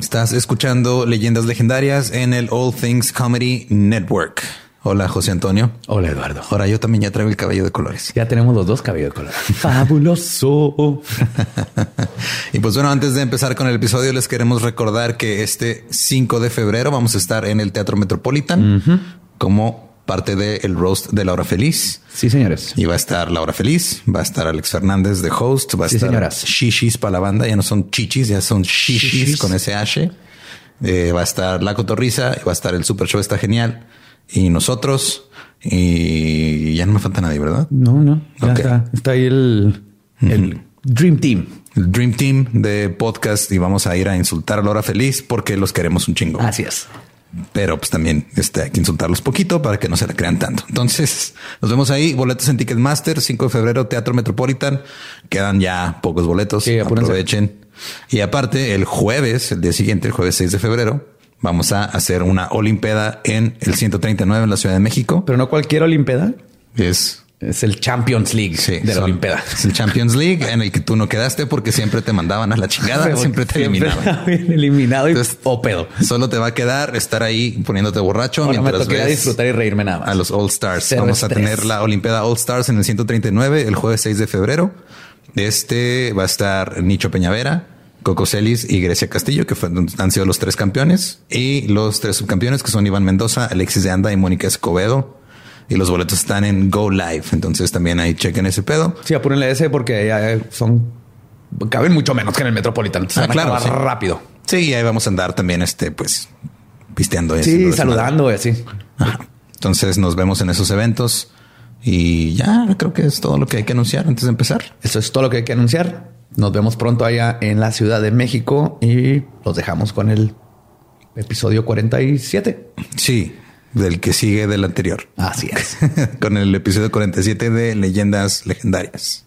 Estás escuchando Leyendas Legendarias en el All Things Comedy Network. Hola, José Antonio. Hola, Eduardo. Ahora yo también ya traigo el cabello de colores. Ya tenemos los dos cabellos de colores. Fabuloso. y pues bueno, antes de empezar con el episodio, les queremos recordar que este 5 de febrero vamos a estar en el Teatro Metropolitan como parte del roast de Laura Feliz. Sí, señores. Y va a estar Laura Feliz, va a estar Alex Fernández de host, va a Sí, estar señoras. shishis para la banda. Ya no son chichis, ya son shishis, Shishis. con SH. Eh, va a estar La Cotorriza, va a estar el Super Show, está genial. Y nosotros, y ya no me falta nadie, ¿verdad? No, no. Ya está, está ahí el, el Dream Team. El Dream Team de podcast y vamos a ir a insultar a Laura Feliz porque los queremos un chingo. Así es. Pero pues también este, hay que insultarlos poquito para que no se la crean tanto. Entonces nos vemos ahí. Boletos en Ticketmaster, 5 de febrero, Teatro Metropolitan. Quedan ya pocos boletos. Sí. Aprovechen. Y aparte, el jueves, el día siguiente, el jueves 6 de febrero, vamos a hacer una Olimpeda en el 139 en la Ciudad de México. Pero no cualquier Olimpeda. Es Es el Champions League Sí, de la Olimpeda. Es el Champions League en el que tú no quedaste porque siempre te mandaban a la chingada, siempre te eliminaban. eliminado y Entonces, o pedo. Solo te va a quedar estar ahí poniéndote borracho Ahora me mientras tocaría ves disfrutar y reírme nada más. a los All Stars. Cero Vamos a tener la Olimpiada All Stars en el 139 el jueves 6 de febrero. Este va a estar Nicho Peñavera, Coco Celis y Grecia Castillo, que fue- han sido los tres campeones y los tres subcampeones que son Iván Mendoza, Alexis de Anda y Mónica Escobedo. Y los boletos están en Go Live. Entonces también ahí chequen ese pedo. Sí, apúrenle ese porque ya son caben mucho menos que en el Metropolitan. Se Ah, claro, sí. rápido. Sí, y ahí vamos a andar también, este, pues, pisteando. y Sí, saludando y así. Ajá. Entonces nos vemos en esos eventos y ya creo que es todo lo que hay que anunciar antes de empezar. Eso es todo lo que hay que anunciar. Nos vemos pronto allá en la Ciudad de México y los dejamos con el episodio 47. Sí, del que sigue del anterior. Así es. Con el episodio 47 de Leyendas Legendarias.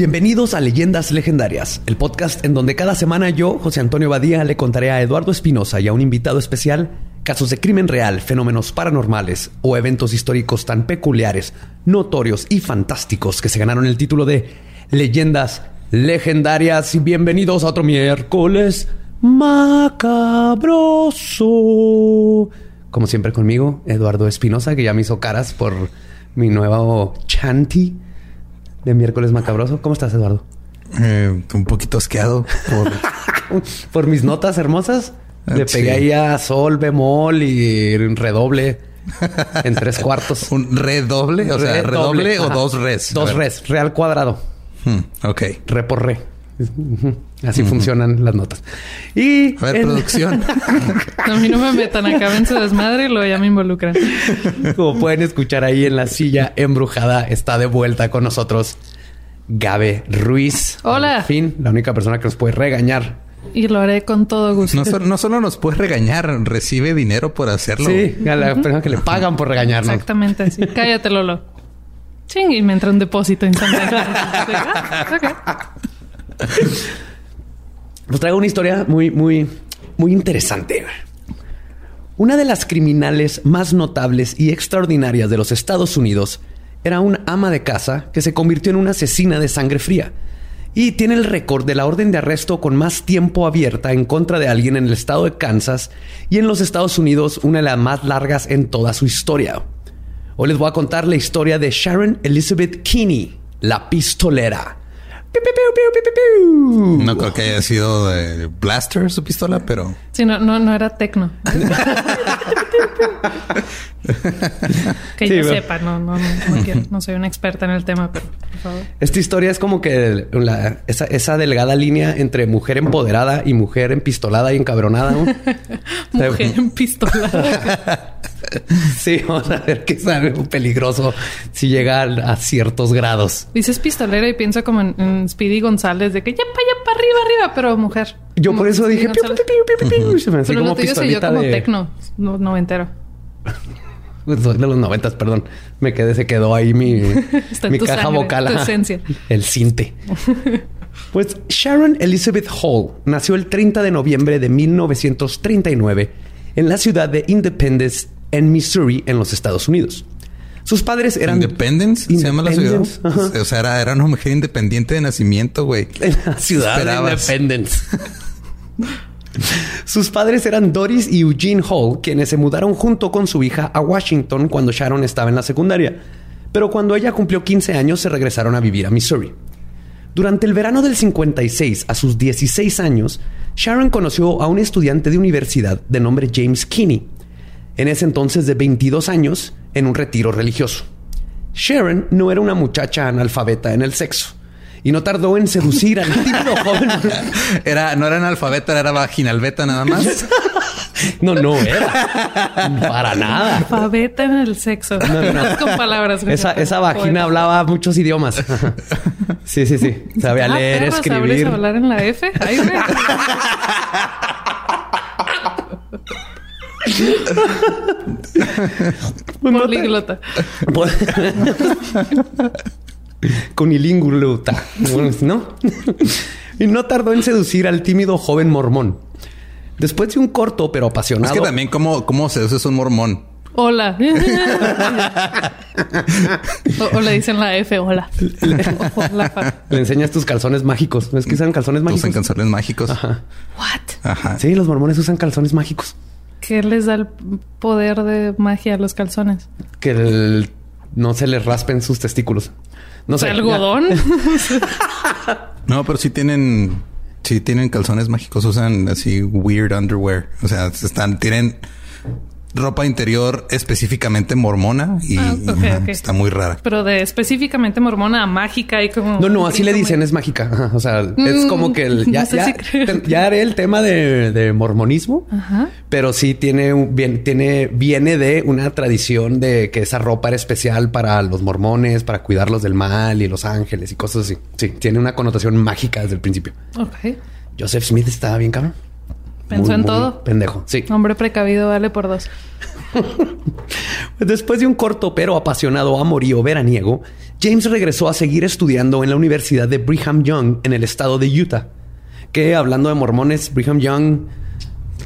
Bienvenidos a Leyendas Legendarias, el podcast en donde cada semana yo, José Antonio Badía, le contaré a Eduardo Espinosa y a un invitado especial casos de crimen real, fenómenos paranormales o eventos históricos tan peculiares, notorios y fantásticos que se ganaron el título de Leyendas Legendarias. Y bienvenidos a otro miércoles macabroso. Como siempre conmigo, Eduardo Espinosa, que ya me hizo caras por mi nuevo chanty de miércoles macabroso. ¿Cómo estás, Eduardo? Eh, un poquito asqueado por Por mis notas hermosas. Le Ah, Sí. pegué ahí a sol, bemol y redoble en tres cuartos. un redoble, o sea, redoble o dos res. Dos res, real cuadrado. Hmm, ok. Re por re. Así funcionan las notas. Y A ver, en- producción. A mí no me metan acá en su desmadre y luego ya me involucran. como pueden escuchar ahí en la silla embrujada, está de vuelta con nosotros Gabe Ruiz. Hola. Al fin, la única persona que nos puede regañar. Y lo haré con todo gusto. No, solo- no solo nos puedes regañar, recibe dinero por hacerlo. Sí, a la persona que le pagan por regañarnos. Exactamente así. Cállate, Lolo. Ching, y me entra un depósito instantáneo. Ah, ok. Nos traigo una historia muy, muy, muy interesante. Una de las criminales más notables y extraordinarias de los Estados Unidos era una ama de casa que se convirtió en una asesina de sangre fría y tiene el récord de la orden de arresto con más tiempo abierta en contra de alguien en el estado de Kansas y en los Estados Unidos una de las más largas en toda su historia. Hoy les voy a contar la historia de Sharon Elizabeth Kinney, la pistolera. No creo que haya sido de Blaster su pistola, pero Sí, no, no, no era tecno. que Sí, yo sepa, no, no, no, no quiero- no soy una experta en el tema, pero por favor. Esta historia es como que la- esa, esa delgada línea entre mujer empoderada y mujer empistolada y encabronada. ¿no? Mujer en pistola. Sí, vamos a ver que es algo peligroso si llega a, ciertos grados. Dices pistolera y pienso como en, en Speedy González de que ya para allá, para arriba, arriba, pero mujer. Yo por eso Speedy dije piu, piu, piu, piu, y se me hacía Pero como lo tuyo soy yo como de, tecno, no, noventero. Soy de los noventas, perdón. Me quedé, se quedó ahí mi, mi caja sangre, vocal. tu ajá. esencia. El cinte. Pues Sharon Elizabeth Hall nació el 30 de noviembre de 1939 en la ciudad de Independence, en Missouri, en los Estados Unidos. Sus padres eran Independence se llama la ciudad. Ajá. O sea, era, era una mujer independiente de nacimiento, güey. en la ciudad Esperabas. de Independence. Sus padres eran Doris y Eugene Hall, quienes se mudaron junto con su hija a Washington cuando Sharon estaba en la secundaria. Pero cuando ella cumplió 15 años se regresaron a vivir a Missouri. Durante el verano del 56, a sus 16 años, Sharon conoció a un estudiante de universidad de nombre James Kinney, en ese entonces de 22 años, en un retiro religioso. Sharon no era una muchacha analfabeta en el sexo y no tardó en seducir al tímido joven. Era, no era analfabeta, era vaginalbeta nada más. No, no era. Para nada. Alfabeta en el sexo. No, no. Con palabras. Esa, esa Poeta. vagina hablaba muchos idiomas. Sí, sí, sí. Sabía Ah, leer, perro, ¿sabes escribir. hablar en la F? Ay, güey. Políglota. Conilinguluta. ¿No? y no tardó en seducir al tímido joven mormón. Después de un corto pero apasionado. Es que también cómo, cómo se usa un mormón. Hola. o, o le dicen la F, hola. Hola. Le enseñas tus calzones mágicos. ¿Es que usan calzones mágicos? Usan canciones mágicos. Ajá. What? Ajá. Sí, los mormones usan calzones mágicos. ¿Qué les da el poder de magia a los calzones? Que el- no se les raspen sus testículos. No sé. ¿Algodón? No, pero sí tienen, sí tienen calzones mágicos. Usan así weird underwear. O sea, están, tienen ropa interior específicamente mormona y Ah, está muy rara. Pero de específicamente mormona a mágica y como... No, no, así le dicen, es mágica. O sea, es como que el- ya, no sé ya, si ya haré el tema de, de mormonismo, Ajá. pero sí tiene, un- bien, tiene, viene de una tradición de que esa ropa era especial para los mormones, para cuidarlos del mal y los ángeles y cosas así. Sí, tiene una connotación mágica desde el principio. Ok. Joseph Smith estaba bien cabrón. Pensó Muy, en muy todo. Pendejo. Sí. Hombre precavido vale por dos. Después de un corto pero apasionado amorío veraniego, James regresó a seguir estudiando en la Universidad de Brigham Young en el estado de Utah. Que hablando de mormones, Brigham Young,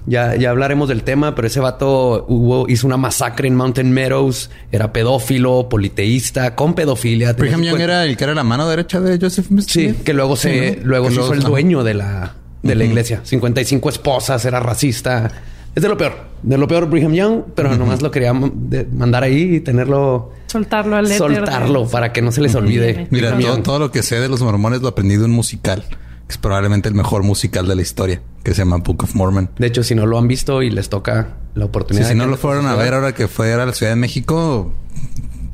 ya, ya hablaremos del tema, pero ese vato hubo, hizo una masacre en Mountain Meadows, era pedófilo, politeísta, con pedofilia. Brigham Young era el que era la mano derecha de Joseph Smith. Sí, que luego se, Sí, ¿no? luego Que se hizo el dueño de la, de la iglesia. 55 esposas, era racista. Es de lo peor. De lo peor Brigham Young, pero nomás lo quería mandar ahí y tenerlo... Soltarlo al soltarlo para que no se les olvide. Mira, todo, todo lo que sé de los mormones lo aprendí de un musical. que Es probablemente el mejor musical de la historia, que se llama Book of Mormon. De hecho, si no lo han visto y les toca la Sí, oportunidad... si de no lo fueron a ver ahora que fue a la Ciudad de México,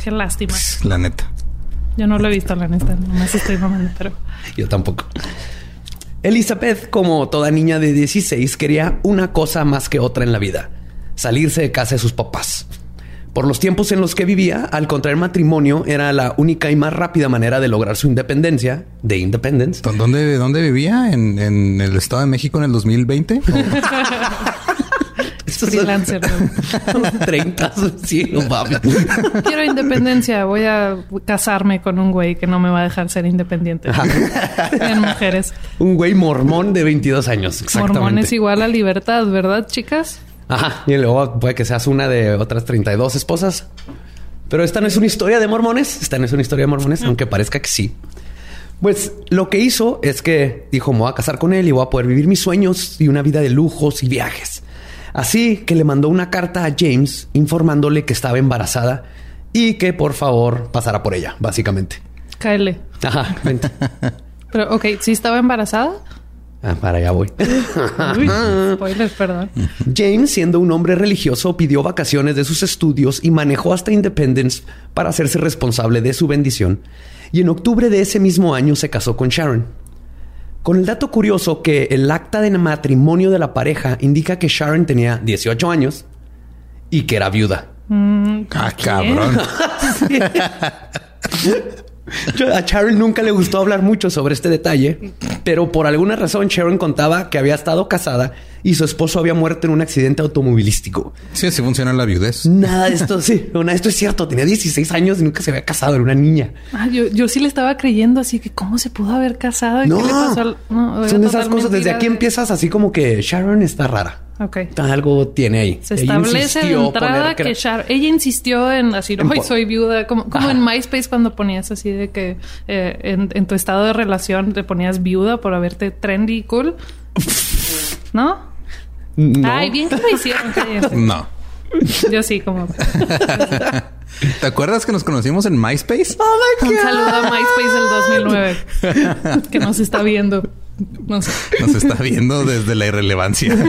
Qué lástima. la neta. Yo no lo he visto, la neta. Nomás estoy mamando, pero... Yo tampoco. Elizabeth, como toda niña de 16, quería una cosa más que otra en la vida. Salirse de casa de sus papás. Por los tiempos en los que vivía, al contraer matrimonio era la única y más rápida manera de lograr su independencia, de independence. ¿Dónde, dónde vivía? ¿En, en el Estado de México en el 2020? Freelancer. son los 30, sí, no mames. Quiero independencia. Voy a casarme con un güey que no me va a dejar ser independiente. en mujeres. Un güey mormón de 22 años, exactamente. Mormón es igual a libertad, ¿verdad, chicas? Ajá. Y luego puede que seas una de otras 32 esposas. Pero esta no es una historia de mormones. Esta no es una historia de mormones, aunque parezca que sí. Pues lo que hizo es que dijo, me voy a casar con él y voy a poder vivir mis sueños y una vida de lujos y viajes. Así que le mandó una carta a James informándole que estaba embarazada y que por favor pasara por ella, básicamente. Cáele. Ajá, vente. Pero, ok, ¿sí estaba embarazada? Ah, para allá voy. Uy, spoiler, perdón. James, siendo un hombre religioso, pidió vacaciones de sus estudios y manejó hasta Independence para hacerse responsable de su bendición. Y en octubre de ese mismo año se casó con Sharon. Con el dato curioso que el acta de matrimonio de la pareja indica que Sharon tenía 18 años y que era viuda. Ah, cabrón. Yo- A Sharon nunca le gustó hablar mucho sobre este detalle, pero por alguna razón Sharon contaba que había estado casada y su esposo había muerto en un accidente automovilístico. Sí, así funciona la viudez. Nada de esto, sí, nada de esto es cierto. Tenía 16 años y nunca se había casado, era una niña. Ah, yo, yo sí le estaba creyendo así que cómo se pudo haber casado y No, qué le pasó al... No, son esas cosas. Desde aquí de- empiezas así como que Sharon está rara. Ok. Algo tiene ahí. Se Ella establece de entrada poner que, Sharon... Ella insistió en así, hoy soy viuda. Como, en MySpace cuando ponías así de que eh, en, en tu estado de relación te ponías viuda por haberte trendy y cool. ¿No? No. Ay, bien que lo hicieron. No. Yo sí, como... ¿Te acuerdas que nos conocimos en MySpace? Un saludo a MySpace del 2009 que nos está viendo. No sé. Nos está viendo desde la irrelevancia.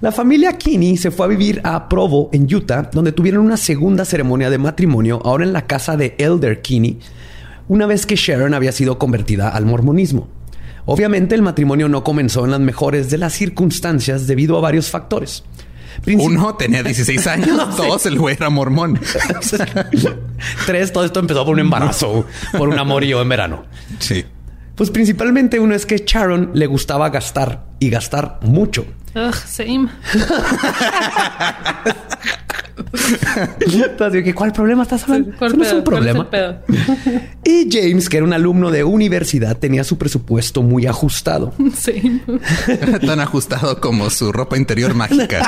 La familia Kinney se fue a vivir a Provo, en Utah, donde tuvieron una segunda ceremonia de matrimonio, ahora en la casa de Elder Kinney, una vez que Sharon había sido convertida al mormonismo. Obviamente el matrimonio no comenzó en las mejores de las circunstancias debido a varios factores. Princip- Uno tenía 16 años, dos el güey era mormón. Tres, todo esto empezó por un embarazo, por un amorío en verano. Sí. Pues principalmente uno es que Sharon le gustaba gastar y gastar mucho. Ugh, same. Entonces, ¿qué- ¿cuál problema estás hablando? ¿Cuál Eso no es un ¿Cuál es problema. Y James, que era un alumno de universidad, tenía su presupuesto muy ajustado. Same. Tan ajustado como su ropa interior mágica.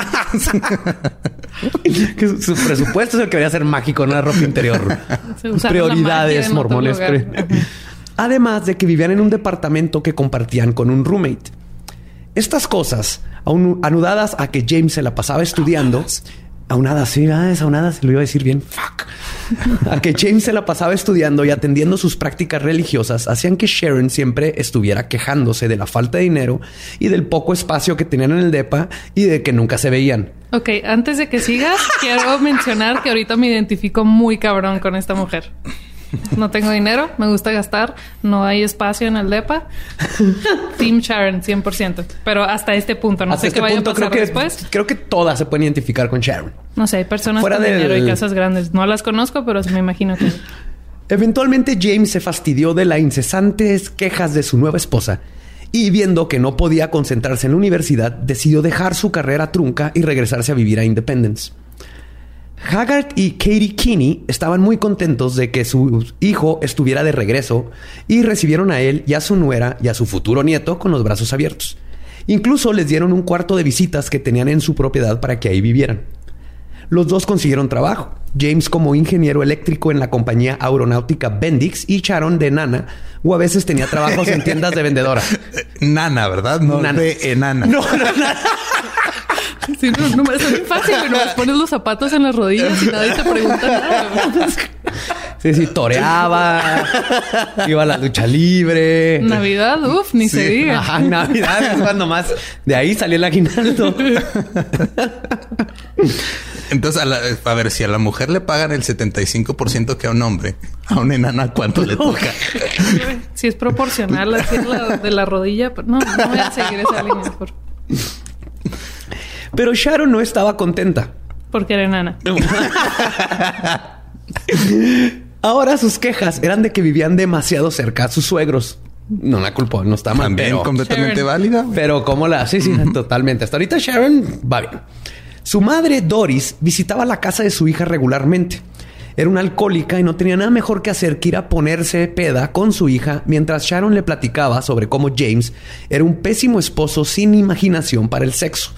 que su, su presupuesto es el que debería ser mágico, no la ropa interior. Prioridades mormones. Además de que vivían en un departamento que compartían con un roommate. Estas cosas, anudadas a que James se la pasaba estudiando, aunadas, sí, ah, aunadas, lo iba a decir bien, fuck. A que James se la pasaba estudiando y atendiendo sus prácticas religiosas, hacían que Sharon siempre estuviera quejándose de la falta de dinero y del poco espacio que tenían en el DEPA y de que nunca se veían. Ok, antes de que sigas, quiero mencionar que ahorita me identifico muy cabrón con esta mujer. No tengo dinero, me gusta gastar, no hay espacio en el DEPA. Team Sharon, 100%. Pero hasta este punto, no Hasta sé este qué vaya a punto pasar creo que, después. creo que todas se pueden identificar con Sharon. No sé, hay personas Fuera con del- dinero y casas grandes. No las conozco, pero me imagino que... Eventualmente James se fastidió de las incesantes quejas de su nueva esposa y viendo que no podía concentrarse en la universidad, decidió dejar su carrera trunca y regresarse a vivir a Independence. Haggard y Katie Kinney estaban muy contentos de que su hijo estuviera de regreso y recibieron a él y a su nuera y a su futuro nieto con los brazos abiertos. Incluso les dieron un cuarto de visitas que tenían en su propiedad para que ahí vivieran. Los dos consiguieron trabajo. James como ingeniero eléctrico en la compañía aeronáutica Bendix y Sharon de nana o a veces tenía trabajos en tiendas de vendedora. Nana, ¿verdad? No Nana. de enana. No, no. Sí, no, no, es muy fácil, güey. Nomás pones los zapatos en las rodillas y nadie te pregunta nada. Sí, sí, toreaba, iba a la lucha libre. Navidad, uff, ni se diga. Ajá, Navidad es cuando más de ahí salió el aguinaldo. Entonces, a, la- a ver, si a la mujer le pagan el 75% que a un hombre, a una enana, ¿cuánto le toca? Si es proporcional así la, de la rodilla, pero no, no voy a seguir esa línea por, Pero Sharon no estaba contenta. porque era enana. Ahora sus quejas eran de que vivían demasiado cerca a sus suegros. No la culpo, no está mal. También pero- completamente Sharon. válida. Pero como la... Sí, sí, totalmente. Hasta ahorita Sharon va bien. Su madre, Doris, visitaba la casa de su hija regularmente. Era una alcohólica y no tenía nada mejor que hacer que ir a ponerse peda con su hija mientras Sharon le platicaba sobre cómo James era un pésimo esposo sin imaginación para el sexo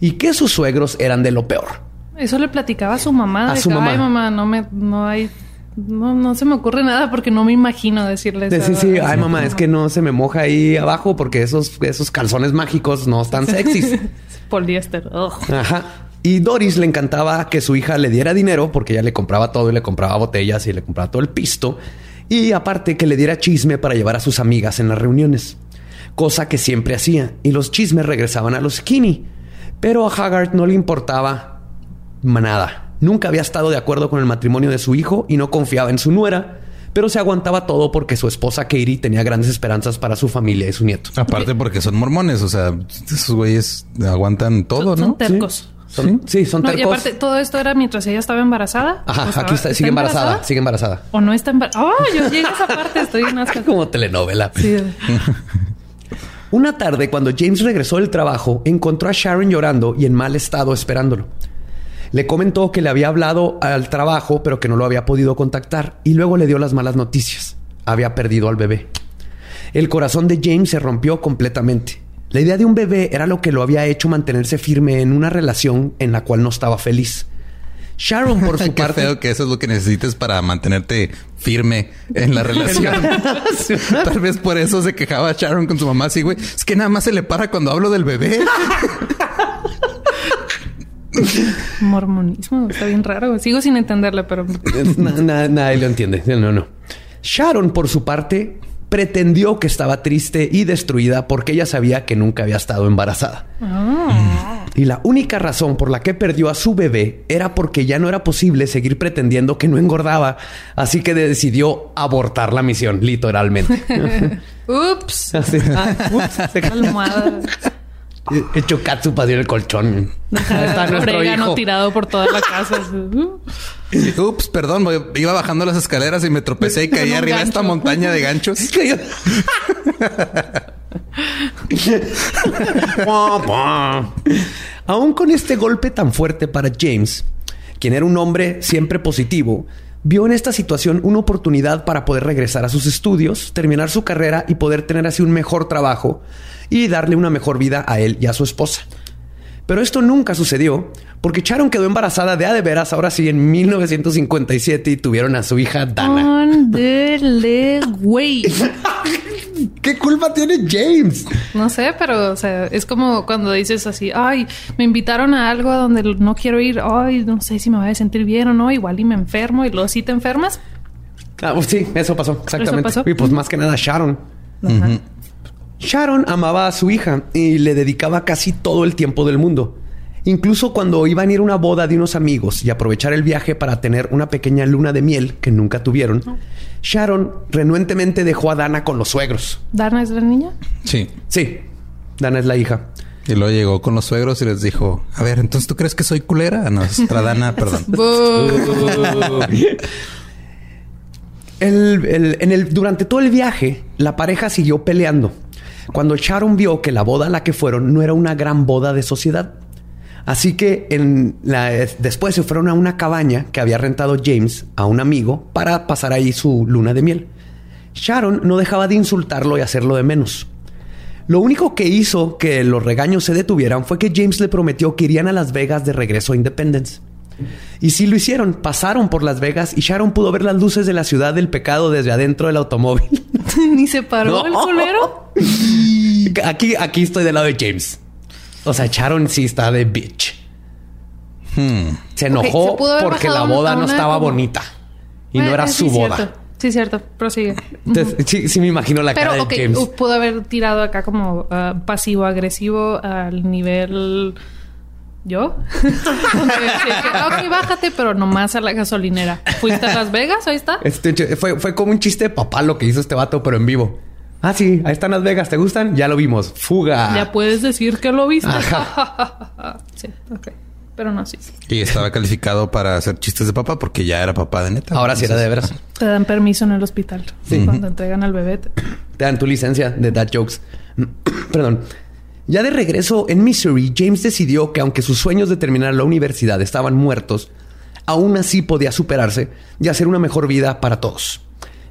y que sus suegros eran de lo peor. Eso le platicaba a su mamá. A de su que, mamá. Ay, mamá, no me, no hay, no, no se me ocurre nada porque no me imagino decirle De, eso. sí, sí, a ay mamá, es que no se me moja ahí abajo porque esos, esos calzones mágicos no están sexys. Poliéster. Ajá. Y Doris le encantaba que su hija le diera dinero porque ella le compraba todo y le compraba botellas y le compraba todo el pisto. Y aparte que le diera chisme para llevar a sus amigas en las reuniones, cosa que siempre hacía, y los chismes regresaban a los Kinney. Pero a Haggard no le importaba nada. Nunca había estado de acuerdo con el matrimonio de su hijo y no confiaba en su nuera, pero se aguantaba todo porque su esposa Katie tenía grandes esperanzas para su familia y su nieto. Aparte porque son mormones, o sea, esos güeyes aguantan todo, Son, ¿no? son tercos. Son- sí, son No, y tercos. aparte, todo esto era mientras ella estaba embarazada. Ajá, ¿O estaba- aquí está, sigue embarazada, sigue embarazada. O no está embarazada. Oh, yo llegué a esa parte, estoy en asco. Como telenovela. Sí. Una tarde, cuando James regresó del trabajo, encontró a Sharon llorando y en mal estado esperándolo. Le comentó que le había hablado al trabajo, pero que no lo había podido contactar, y luego le dio las malas noticias. Había perdido al bebé. El corazón de James se rompió completamente. La idea de un bebé era lo que lo había hecho mantenerse firme en una relación en la cual no estaba feliz. Sharon, por su Qué parte, feo que eso es lo que necesites para mantenerte firme en la relación. Tal vez por eso se quejaba Sharon con su mamá. Sí, güey. Es que nada más se le para cuando hablo del bebé. Mormonismo, está bien raro. Sigo sin entenderle, pero Na- na- nadie lo entiende. No, no. Sharon, por su parte, pretendió que estaba triste y destruida porque ella sabía que nunca había estado embarazada. Y la única razón por la que perdió a su bebé era porque ya no era posible seguir pretendiendo que no engordaba. Así que decidió abortar la misión, literalmente. ups, Así, ah, ups, se calma. almohada. Hecho catsup así en el colchón. Está nuestro hijo. tirado por toda la casa. Ups, perdón. Iba bajando las escaleras y me tropecé y caí arriba de esta montaña de ganchos. Aún con este golpe tan fuerte para James, quien era un hombre siempre positivo, vio en esta situación una oportunidad para poder regresar a sus estudios, terminar su carrera y poder tener así un mejor trabajo y darle una mejor vida a él y a su esposa. Pero esto nunca sucedió porque Sharon quedó embarazada de a de veras ahora sí en 1957 y tuvieron a su hija Dana. ¿Qué culpa tiene James? No sé, pero o sea, es como cuando dices así, ay, me invitaron a algo a donde no quiero ir, ay, no sé si me voy a sentir bien o no, igual y me enfermo y luego sí te enfermas. Sí, eso pasó, exactamente. pasó? Y pues más que nada Sharon. Ajá. Sharon amaba a su hija y le dedicaba casi todo el tiempo del mundo. Incluso cuando iban a ir a una boda de unos amigos y aprovechar el viaje para tener una pequeña luna de miel que nunca tuvieron, Sharon renuentemente dejó a Dana con los suegros. ¿Dana es la niña? Sí. Sí, Dana es la hija. Y luego llegó con los suegros y les dijo, a ver, entonces tú crees que soy culera? No, es otra Dana, perdón. El- el- en el, durante todo el viaje, la pareja siguió peleando. Cuando Sharon vio que la boda a la que fueron no era una gran boda de sociedad. Así que en la- después se fueron a una cabaña que había rentado James a un amigo para pasar ahí su luna de miel. Sharon no dejaba de insultarlo y hacerlo de menos. Lo único que hizo que los regaños se detuvieran fue que James le prometió que irían a Las Vegas de regreso a Independence. Y sí lo hicieron, pasaron por Las Vegas y Sharon pudo ver las luces de la ciudad del pecado desde adentro del automóvil. Ni se paró No. el culero. Aquí, aquí estoy del lado de James. O sea, Sharon sí está de bitch. Se enojó se haber porque la boda no estaba como- bonita y no era sí, su boda. Cierto. Sí, cierto. Prosigue. Entonces, sí, sí me imagino la cara Pero, ok, de James. pudo haber tirado acá como ah, pasivo-agresivo al nivel... ¿Yo? Ok, bájate, pero nomás a la gasolinera. ¿Fuiste a Las Vegas? Ahí está. Este, fue, fue como un chiste de papá lo que hizo este vato, pero en vivo. Ah, sí, ahí están Las Vegas, ¿te gustan? Ya lo vimos. Fuga. Ya puedes decir que lo viste. Ajá. sí, ok. Pero no, sí. Y estaba calificado para hacer chistes de papá porque ya era papá de neta. Ahora sí era de veras. Te dan permiso en el hospital. Cuando entregan al bebé. te- Te dan tu licencia de dad jokes. Perdón. Ya de regreso en Missouri, James decidió que aunque sus sueños de terminar la universidad estaban muertos, aún así podía superarse y hacer una mejor vida para todos.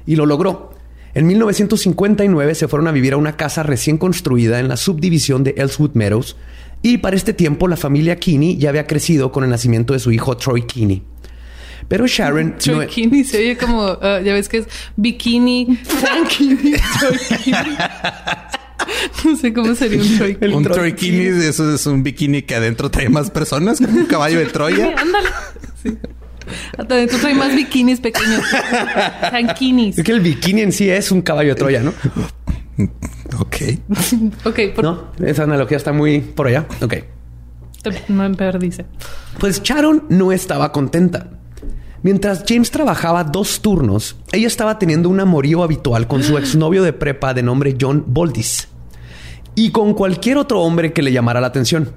Y lo logró. En 1959 se fueron a vivir a una casa recién construida en la subdivisión de Ellswood Meadows y para este tiempo la familia Kinney ya había crecido con el nacimiento de su hijo Troy Kinney. Pero Sharon... no- e- Bikini se oye como, ah, ya ves que es bikini, tranquini, troikini. No sé cómo sería un troikini. Un Troy troikini, eso es un bikini que adentro trae más personas, como un caballo de Sí, Troya. ándale. Entonces hay más bikinis pequeños. Tanquinis. Es que el bikini en sí es un caballo de Troya, ¿no? Ok. Ok, por... No, esa analogía está muy por allá. Ok. te- me perdice. Pues Sharon no estaba contenta. Mientras James trabajaba dos turnos, ella estaba teniendo un amorío habitual con su exnovio de prepa de nombre John Boldis y con cualquier otro hombre que le llamara la atención.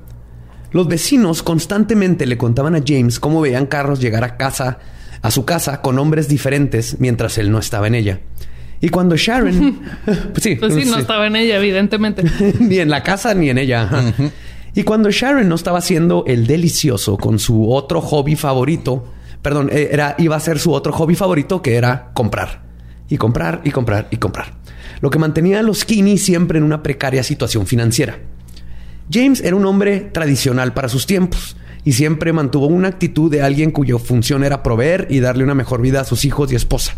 Los vecinos constantemente le contaban a James cómo veían carros llegar a casa, a su casa con hombres diferentes mientras él no estaba en ella. Y cuando Sharon, pues sí, Pues sí, no sí. estaba en ella, evidentemente. ni en la casa ni en ella. Y cuando Sharon no estaba haciendo el delicioso con su otro hobby favorito, perdón, eh, era, iba a ser su otro hobby favorito que era comprar. Y comprar y comprar y comprar. Lo que mantenía a los Kinney siempre en una precaria situación financiera. James era un hombre tradicional para sus tiempos y siempre mantuvo una actitud de alguien cuya función era proveer y darle una mejor vida a sus hijos y esposa.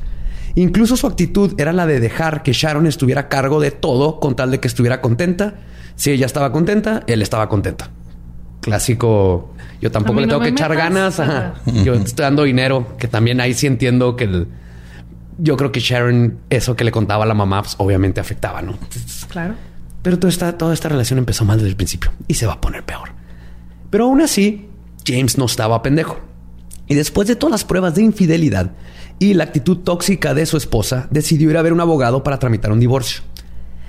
Incluso su actitud era la de dejar que Sharon estuviera a cargo de todo con tal de que estuviera contenta. Si ella estaba contenta, él estaba contenta. Clásico, yo tampoco le no tengo me que echar ganas. ajá. Yo estoy dando dinero, que también ahí sí entiendo que el- yo creo que Sharon, eso que le contaba a la mamá, pues, obviamente afectaba, ¿no? Claro. Pero toda esta, toda esta relación empezó mal desde el principio y se va a poner peor. Pero aún así, James no estaba pendejo. Y después de todas las pruebas de infidelidad y la actitud tóxica de su esposa, decidió ir a ver un abogado para tramitar un divorcio.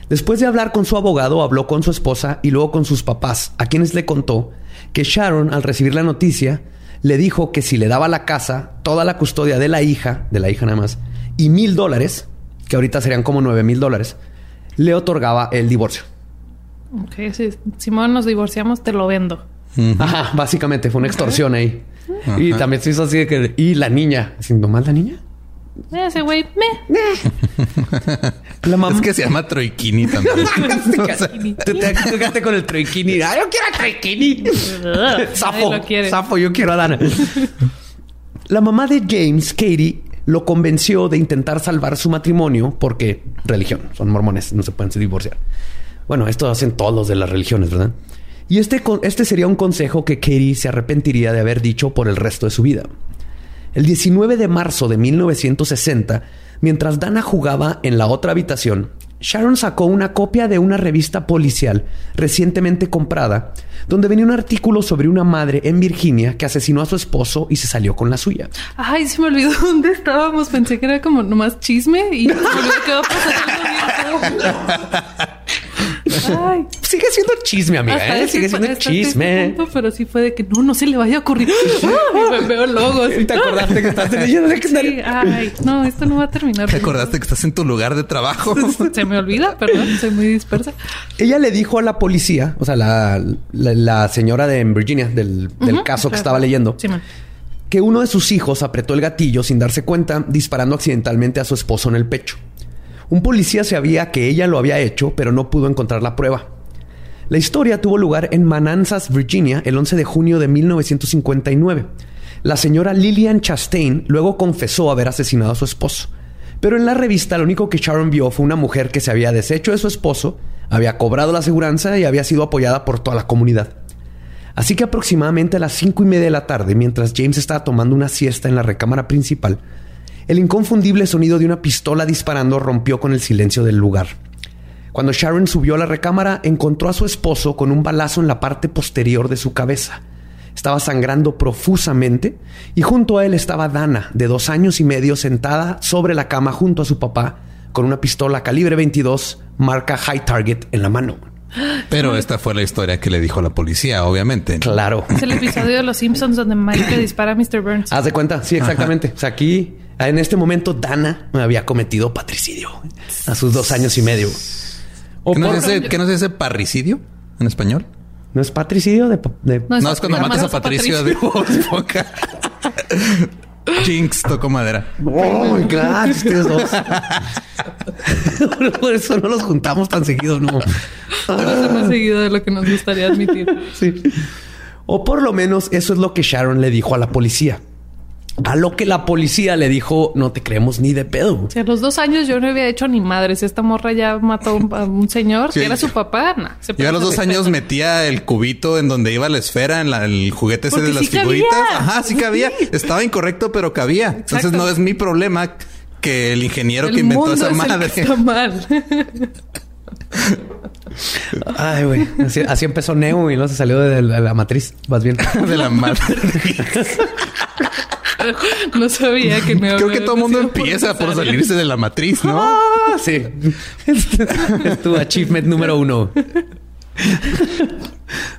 Después de hablar con su abogado, habló con su esposa y luego con sus papás, a quienes le contó que Sharon, al recibir la noticia, le dijo que si le daba la casa, toda la custodia de la hija, de la hija nada más, y mil dólares, que ahorita serían como nueve mil dólares, le otorgaba el divorcio. Ok, si Simón nos divorciamos, te lo vendo. Ajá, básicamente fue una extorsión ahí. Y también se hizo así de que, y la niña, haciendo mal la niña. Ese güey, me. La mamá. Es que se llama Troikini también. O sea, te quedaste con el troikini. ¡Ay, yo quiero el troikini! Zafo. Zafo, yo quiero a Dana. La mamá de James, Katie, lo convenció de intentar salvar su matrimonio porque religión, son mormones, no se pueden divorciar. Bueno, esto hacen todos los de las religiones, ¿verdad? Y este, este sería un consejo que Katie se arrepentiría de haber dicho por el resto de su vida. El 19 de marzo de 1960, mientras Dana jugaba en la otra habitación, Sharon sacó una copia de una revista policial recientemente comprada, donde venía un artículo sobre una madre en Virginia que asesinó a su esposo y se salió con la suya. Ay, se me olvidó dónde estábamos. Pensé que era como nomás chisme y se me olvidó que va a pasar algo bien. Ay, Sigue siendo chisme, amiga, ¿eh? Sigue siendo chisme. punto, pero sí fue de que no, no se le vaya a ocurrir. Ay, Veo logos. ¿Te acordaste que estás leyendo de Sí, ay, no, esto no va a terminar. ¿Te acordaste que estás en tu lugar de trabajo? Se me olvida, perdón, soy muy dispersa. Ella le dijo a la policía, o sea, la, la- la señora de Virginia, del, del caso que estaba leyendo, Sí, man. que uno de sus hijos apretó el gatillo sin darse cuenta, disparando accidentalmente a su esposo en el pecho. Un policía sabía que ella lo había hecho, pero no pudo encontrar la prueba. La historia tuvo lugar en Manassas, Virginia, el 11 de junio de 1959. La señora Lillian Chastain luego confesó haber asesinado a su esposo. Pero en la revista lo único que Sharon vio fue una mujer que se había deshecho de su esposo, había cobrado la aseguranza y había sido apoyada por toda la comunidad. Así que aproximadamente a las cinco y media de la tarde, mientras James estaba tomando una siesta en la recámara principal, el inconfundible sonido de una pistola disparando rompió con el silencio del lugar. Cuando Sharon subió a la recámara, encontró a su esposo con un balazo en la parte posterior de su cabeza. Estaba sangrando profusamente y junto a él estaba Dana, de dos años y medio, sentada sobre la cama junto a su papá, con una pistola calibre 22 marca High Target en la mano. Pero esta fue la historia que le dijo a la policía, obviamente. Claro. Es el episodio de Los Simpsons donde Mike le dispara a Mr. Burns. Haz de cuenta, sí, exactamente. O sea, aquí, en este momento, Dana había cometido patricidio a sus dos años y medio. O ¿Qué no, es ese, qué no es ese parricidio en español? ¿No es patricidio de, de- No, No, es cuando matas a Patricio de Esponja. Jinx tocó madera. Oh my God, ustedes dos. Por eso no los juntamos tan seguido, no. Pero más seguido de lo que nos gustaría admitir. Sí. O por lo menos eso es lo que Sharon le dijo a la policía. A lo que la policía le dijo, no te creemos ni de pedo. O sea, a los dos años yo no había hecho ni madres. Esta morra ya mató a un, a un señor Sí. que era su papá. Nah, se Yo a los dos años pedo. metía el cubito en donde iba la esfera, en la- el juguete ese Porque de las sí cabía. figuritas. Ajá, sí cabía. Estaba incorrecto, pero cabía. Entonces no es mi problema que el ingeniero El que inventó mundo esa es el que madre. está mal. Ay, güey. Así, así empezó Neo y no se salió de la, de la matriz. Vas bien. de la madre. no sabía que me Creo que todo el mundo empieza por salirse de la matriz, ¿no? Ah, sí. es tu achievement número uno.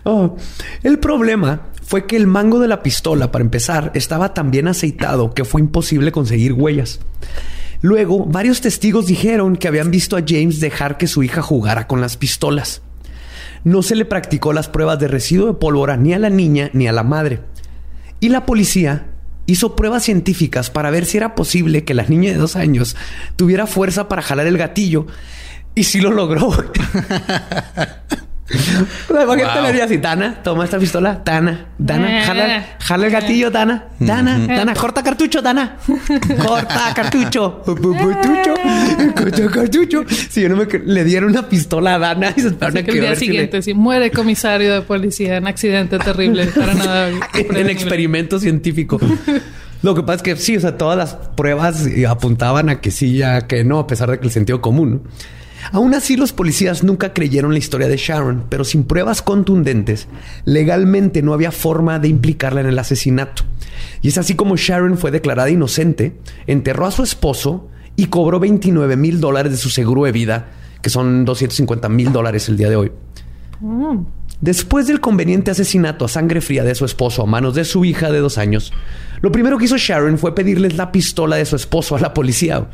Oh, El problema fue que el mango de la pistola, para empezar, estaba tan bien aceitado que fue imposible conseguir huellas. Luego, varios testigos dijeron que habían visto a James dejar que su hija jugara con las pistolas. No se le practicó las pruebas de residuo de pólvora ni a la niña ni a la madre. Y la policía hizo pruebas científicas para ver si era posible que la niña de dos años tuviera fuerza para jalar el gatillo. Y sí lo logró. Imagínate Wow. le diría así, Dana, toma esta pistola, Dana, Dana, Eh. jala, jala el gatillo, Dana, Dana, Dana, corta cartucho, Dana, corta cartucho, cartucho, corta cartucho. Si yo no me le dieron una pistola a Dana y se esperaron a que el día le- siguiente, si muere comisario de policía en accidente terrible, para nada. en prevenible. experimento científico. Lo que pasa es que sí, o sea, todas las pruebas eh, apuntaban a que sí, ya que no, a pesar de que el sentido común. ¿no? Aún así, los policías nunca creyeron la historia de Sharon, pero sin pruebas contundentes, legalmente no había forma de implicarla en el asesinato. Y es así como Sharon fue declarada inocente, enterró a su esposo y cobró 29 mil dólares de su seguro de vida, que son 250 mil dólares el día de hoy. Después del conveniente asesinato a sangre fría de su esposo a manos de su hija de dos años, lo primero que hizo Sharon fue pedirles la pistola de su esposo a la policía.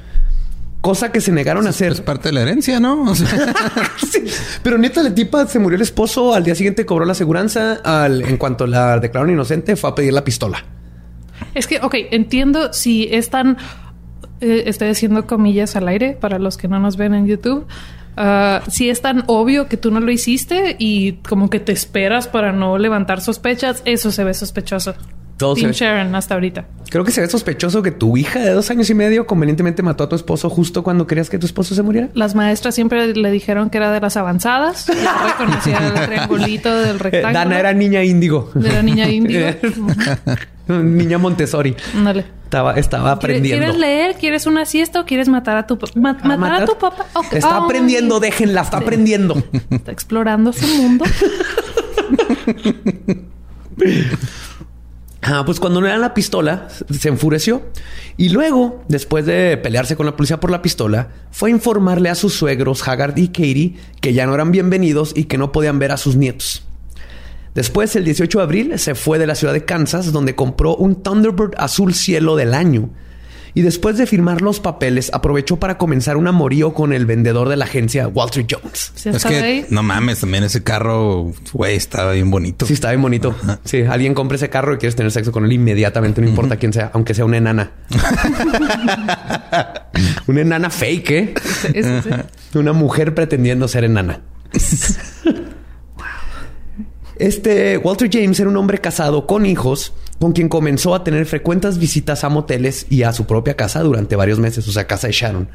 Cosa que se negaron a hacer. Es parte de la herencia, ¿no? O sea, Sí, Pero neta, la tipa se murió el esposo. Al día siguiente cobró la aseguranza. Al, en cuanto la declararon inocente, fue a pedir la pistola. Es que, ok, entiendo si es tan. eh, estoy haciendo comillas al aire para los que no nos ven en YouTube. Ah, si es tan obvio que tú no lo hiciste y como que te esperas para no levantar sospechas, eso se ve sospechoso. Todo Team Sharon hasta ahorita. Creo que se ve sospechoso que tu hija de dos años y medio convenientemente mató a tu esposo justo cuando querías que tu esposo se muriera. Las maestras siempre le dijeron que era de las avanzadas. Reconocía el triangulito del Eh, rectángulo. Dana era niña índigo. De la niña índigo. niña Montessori. Ándale. Estaba, estaba ¿Quieres- aprendiendo. ¿Quieres leer? ¿Quieres una siesta o quieres matar a tu papá? ¿Matar, a tu papá? Está aprendiendo, déjenla, está aprendiendo. Está explorando su mundo. Ah, pues cuando no era la pistola, se enfureció. Y luego, después de pelearse con la policía por la pistola, fue a informarle a sus suegros, Haggard y Katie, que ya no eran bienvenidos y que no podían ver a sus nietos. Después, el 18 de abril, se fue de la ciudad de Kansas, donde compró un Thunderbird azul cielo del año. Y después de firmar los papeles, aprovechó para comenzar un amorío con el vendedor de la agencia, Walter Jones. Sí, es que ahí. no mames, también ese carro, güey, estaba bien bonito. Sí, está bien bonito. Sí, alguien compra ese carro y quieres tener sexo con él inmediatamente, no importa quién sea, aunque sea una enana. una enana fake, ¿eh? Sí, sí, sí. Una mujer pretendiendo ser enana. Este Walter James era un hombre casado con hijos, con quien comenzó a tener frecuentes visitas a moteles y a su propia casa durante varios meses, o sea, casa de Sharon.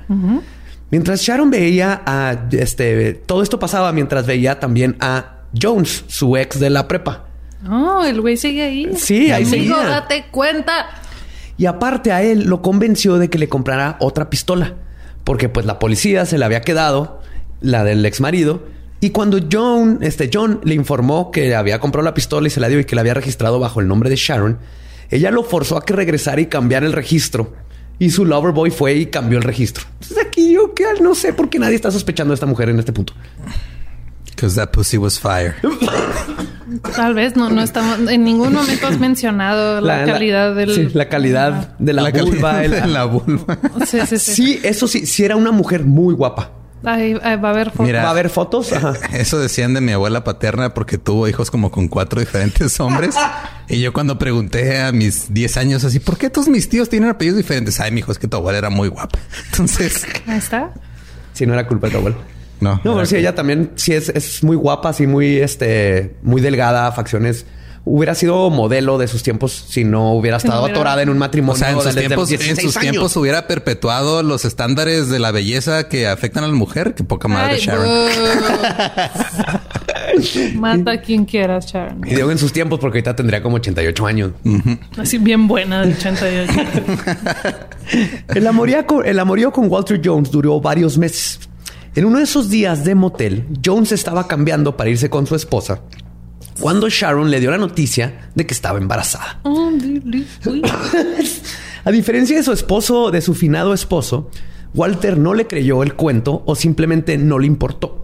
Mientras Sharon veía a este, todo esto pasaba mientras veía también a Jones, su ex de la prepa. No, el güey sigue ahí. Sí, ahí Amigo, seguía. date cuenta. Y aparte a él lo convenció de que le comprara otra pistola, porque pues la policía se le había quedado, la del ex marido. Y cuando John, este John le informó que había comprado la pistola y se la dio y que la había registrado bajo el nombre de Sharon, ella lo forzó a que regresara y cambiara el registro. Y su lover boy fue y cambió el registro. Entonces aquí yo que no sé por qué nadie está sospechando de esta mujer en este punto. Because that pussy was fire. Tal vez no, no estamos. En ningún momento has mencionado la, calidad del. sí, la calidad de la, calidad vulva. el- de la vulva. Sí, sí, sí. Sí, eso sí, sí era una mujer muy guapa. Ahí, ahí va a haber fotos. Mira. ¿Va a haber fotos? Ajá. Eso decían de mi abuela paterna porque tuvo hijos como con cuatro diferentes hombres. Y yo cuando pregunté a mis 10 años así, ¿por qué todos mis tíos tienen apellidos diferentes? Ay, mi hijo, es que tu abuela era muy guapa. Entonces, Ahí está. Si no era culpa de tu abuela. no. No, pero sí, que- ella también sí es, es muy guapa, así muy, este, muy delgada, facciones hubiera sido modelo de sus tiempos si no hubiera no estado hubiera- atorada en un matrimonio. O sea, en sus, tiempos, en 16 sus tiempos hubiera perpetuado los estándares de la belleza que afectan a la mujer. Qué poca madre, Ay, Sharon. Mata a quien quieras, Sharon. Y digo en sus tiempos porque ahorita tendría como 88 años. Así bien buena de 88. El amorío, con, el amorío con Walter Jones duró varios meses. En uno de esos días de motel, Jones estaba cambiando para irse con su esposa cuando Sharon le dio la noticia de que estaba embarazada. Uy. A diferencia de su esposo, de su finado esposo, Walter no le creyó el cuento o simplemente no le importó.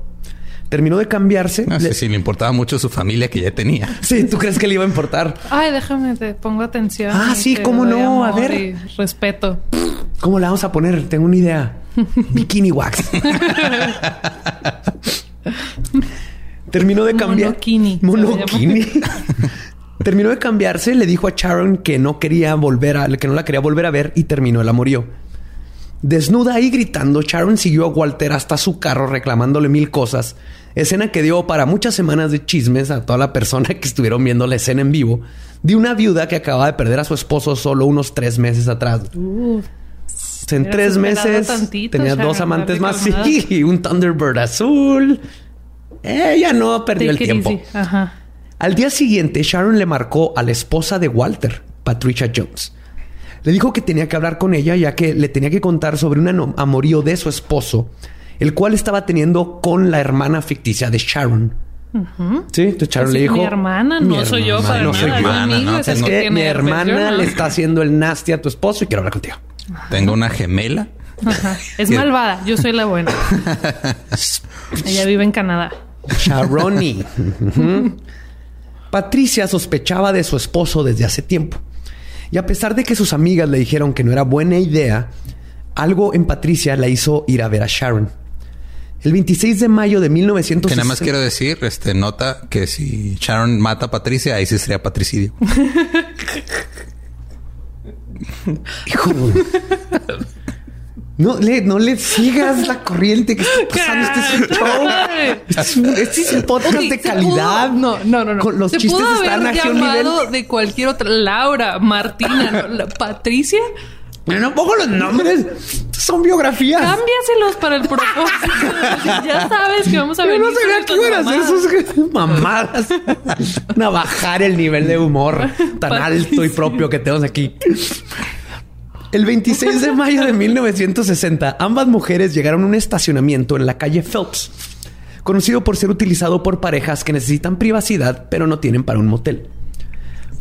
Terminó de cambiarse. No le- sé si le importaba mucho su familia que ya tenía. Sí, ¿tú crees que le iba a importar? Ay, déjame, te pongo atención. Ah, sí, cómo no, a ver. Respeto. ¿Cómo le vamos a poner? Tengo una idea. Bikini wax. Terminó de cambiar. Monokini, Monokini. terminó de cambiarse, le dijo a Sharon que no quería volver a, que no la quería volver a ver y terminó el amorío. Desnuda y gritando, Sharon siguió a Walter hasta su carro reclamándole mil cosas. Escena que dio para muchas semanas de chismes a toda la persona que estuvieron viendo la escena en vivo de una viuda que acababa de perder a su esposo solo unos tres meses atrás. Uh, en tres meses tantito, tenía Sharon, dos amantes más. Sí, un Thunderbird azul. Ella no perdió el take tiempo. Ajá. Al día siguiente, Sharon le marcó a la esposa de Walter, Patricia Jones. Le dijo que tenía que hablar con ella ya que le tenía que contar sobre un amorío de su esposo, el cual estaba teniendo con la hermana ficticia de Sharon. Sí, entonces Sharon Así, le dijo... mi hermana, no soy yo para no nada. soy yo. conmigo, no, Es que mi hermana le está haciendo el nasty a tu esposo y quiero hablar contigo. Tengo una gemela. Ajá. Es malvada, yo soy la buena. Ella vive en Canadá. Sharoni. Patricia sospechaba de su esposo desde hace tiempo. Y a pesar de que sus amigas le dijeron que no era buena idea, algo en Patricia la hizo ir a ver a Sharon. El 26 de mayo de 1960... Que nada más quiero decir, este, nota que si Sharon mata a Patricia, ahí sí sería patricidio. Hijo. No le, no le sigas la corriente que está pasando. Este es un show. Este es, un- este es un podcast de calidad. pudo- no, no, no, no. Con- Los se chistes pudo están haber aquí a un nivel. llamado de cualquier otra. Laura, Martina, ¿no? La- Patricia. Pero no pongo los nombres. Son biografías. Cámbiaselos para el propósito. ya sabes que vamos a ver. no sabía que iban a hacer sus mamadas. Van a bajar el nivel de humor tan alto y propio que tenemos aquí. El 26 de mayo de 1960, ambas mujeres llegaron a un estacionamiento en la calle Phelps, conocido por ser utilizado por parejas que necesitan privacidad pero no tienen para un motel.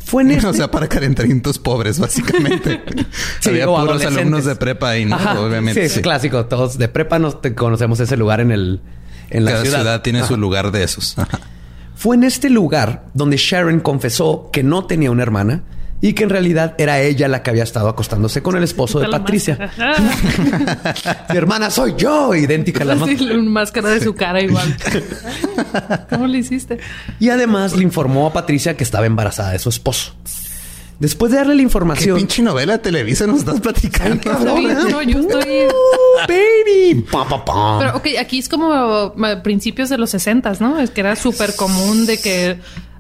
Fue en este... O sea, para calentamientos pobres, básicamente. Sí, Había puros alumnos de prepa ahí, ¿no? Ajá, Obviamente. sí, es sí. clásico. Todos de prepa nos te- conocemos ese lugar en el en la Cada ciudad. ciudad, tiene Ajá. su lugar de esos. Ajá. Fue en este lugar donde Sharon confesó que no tenía una hermana y que en realidad era ella la que había estado acostándose con el esposo de Patricia. Mi hermana soy yo, idéntica a la Sí, una máscara de su cara igual. ¿Cómo le hiciste? Y además le informó a Patricia que estaba embarazada de su esposo. Después de darle la ¿Qué información, pinche novela de Televisa nos estás platicando? cabrón, ¿eh? No, yo estoy. ¡Oh, baby. Pa, pa, pa. Pero, ok, aquí es como principios de los 60, ¿no? Es que era súper común de que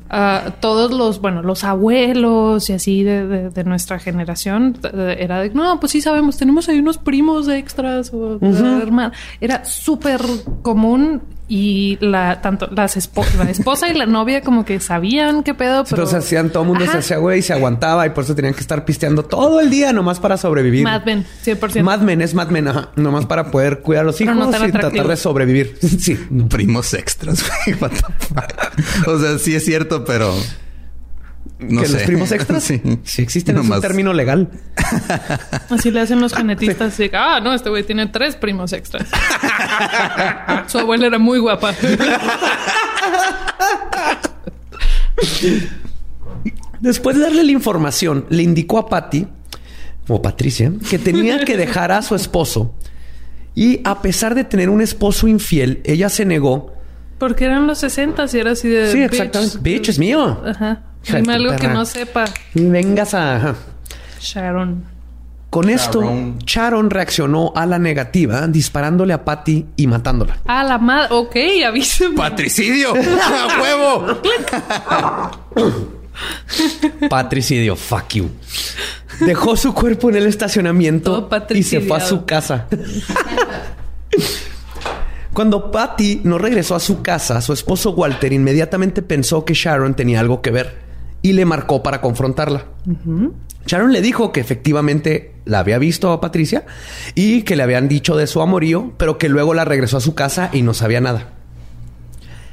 ah, todos los, bueno, los abuelos y así de, de- de nuestra generación era de, no, pues sí sabemos, tenemos ahí unos primos extras o hermanos. Era súper común y la, tanto las espo- la esposa y la novia como que sabían qué pedo, pero... Entonces hacían, todo el mundo se hacía güey y se aguantaba y por eso tenían que estar pisteando todo el día nomás para sobrevivir. Mad Men, 100%. Mad Men es Mad Men, ajá. Nomás para poder cuidar a los hijos no y tratar de sobrevivir. sí. Primos extras, güey. What the fuck? O sea, sí es cierto, pero. No que sé. los primos extras sí. sí, existen, es un término legal. Así le hacen los genetistas. ah, no, este güey tiene tres primos extras. Su abuela era muy guapa. Después de darle la información, le indicó a Patty, o Patricia, que tenía que dejar a su esposo. Y a pesar de tener un esposo infiel, ella se negó. Porque eran los 60 y era así de. Sí, exactamente. Bitch, es mío. Ajá. Hija Dime algo que no sepa. Vengas a... Sharon. Con esto, Sharon. Sharon reaccionó a la negativa, disparándole a Patty y matándola. Ah, la madre. Ok, avísame. ¡Patricidio! ¡A huevo! Patricidio, fuck you. Dejó su cuerpo en el estacionamiento y se fue a su casa. Cuando Patty no regresó a su casa, su esposo Walter inmediatamente pensó que Sharon tenía algo que ver y le marcó para confrontarla. Sharon le dijo que efectivamente la había visto a Patricia y que le habían dicho de su amorío, pero que luego la regresó a su casa y no sabía nada.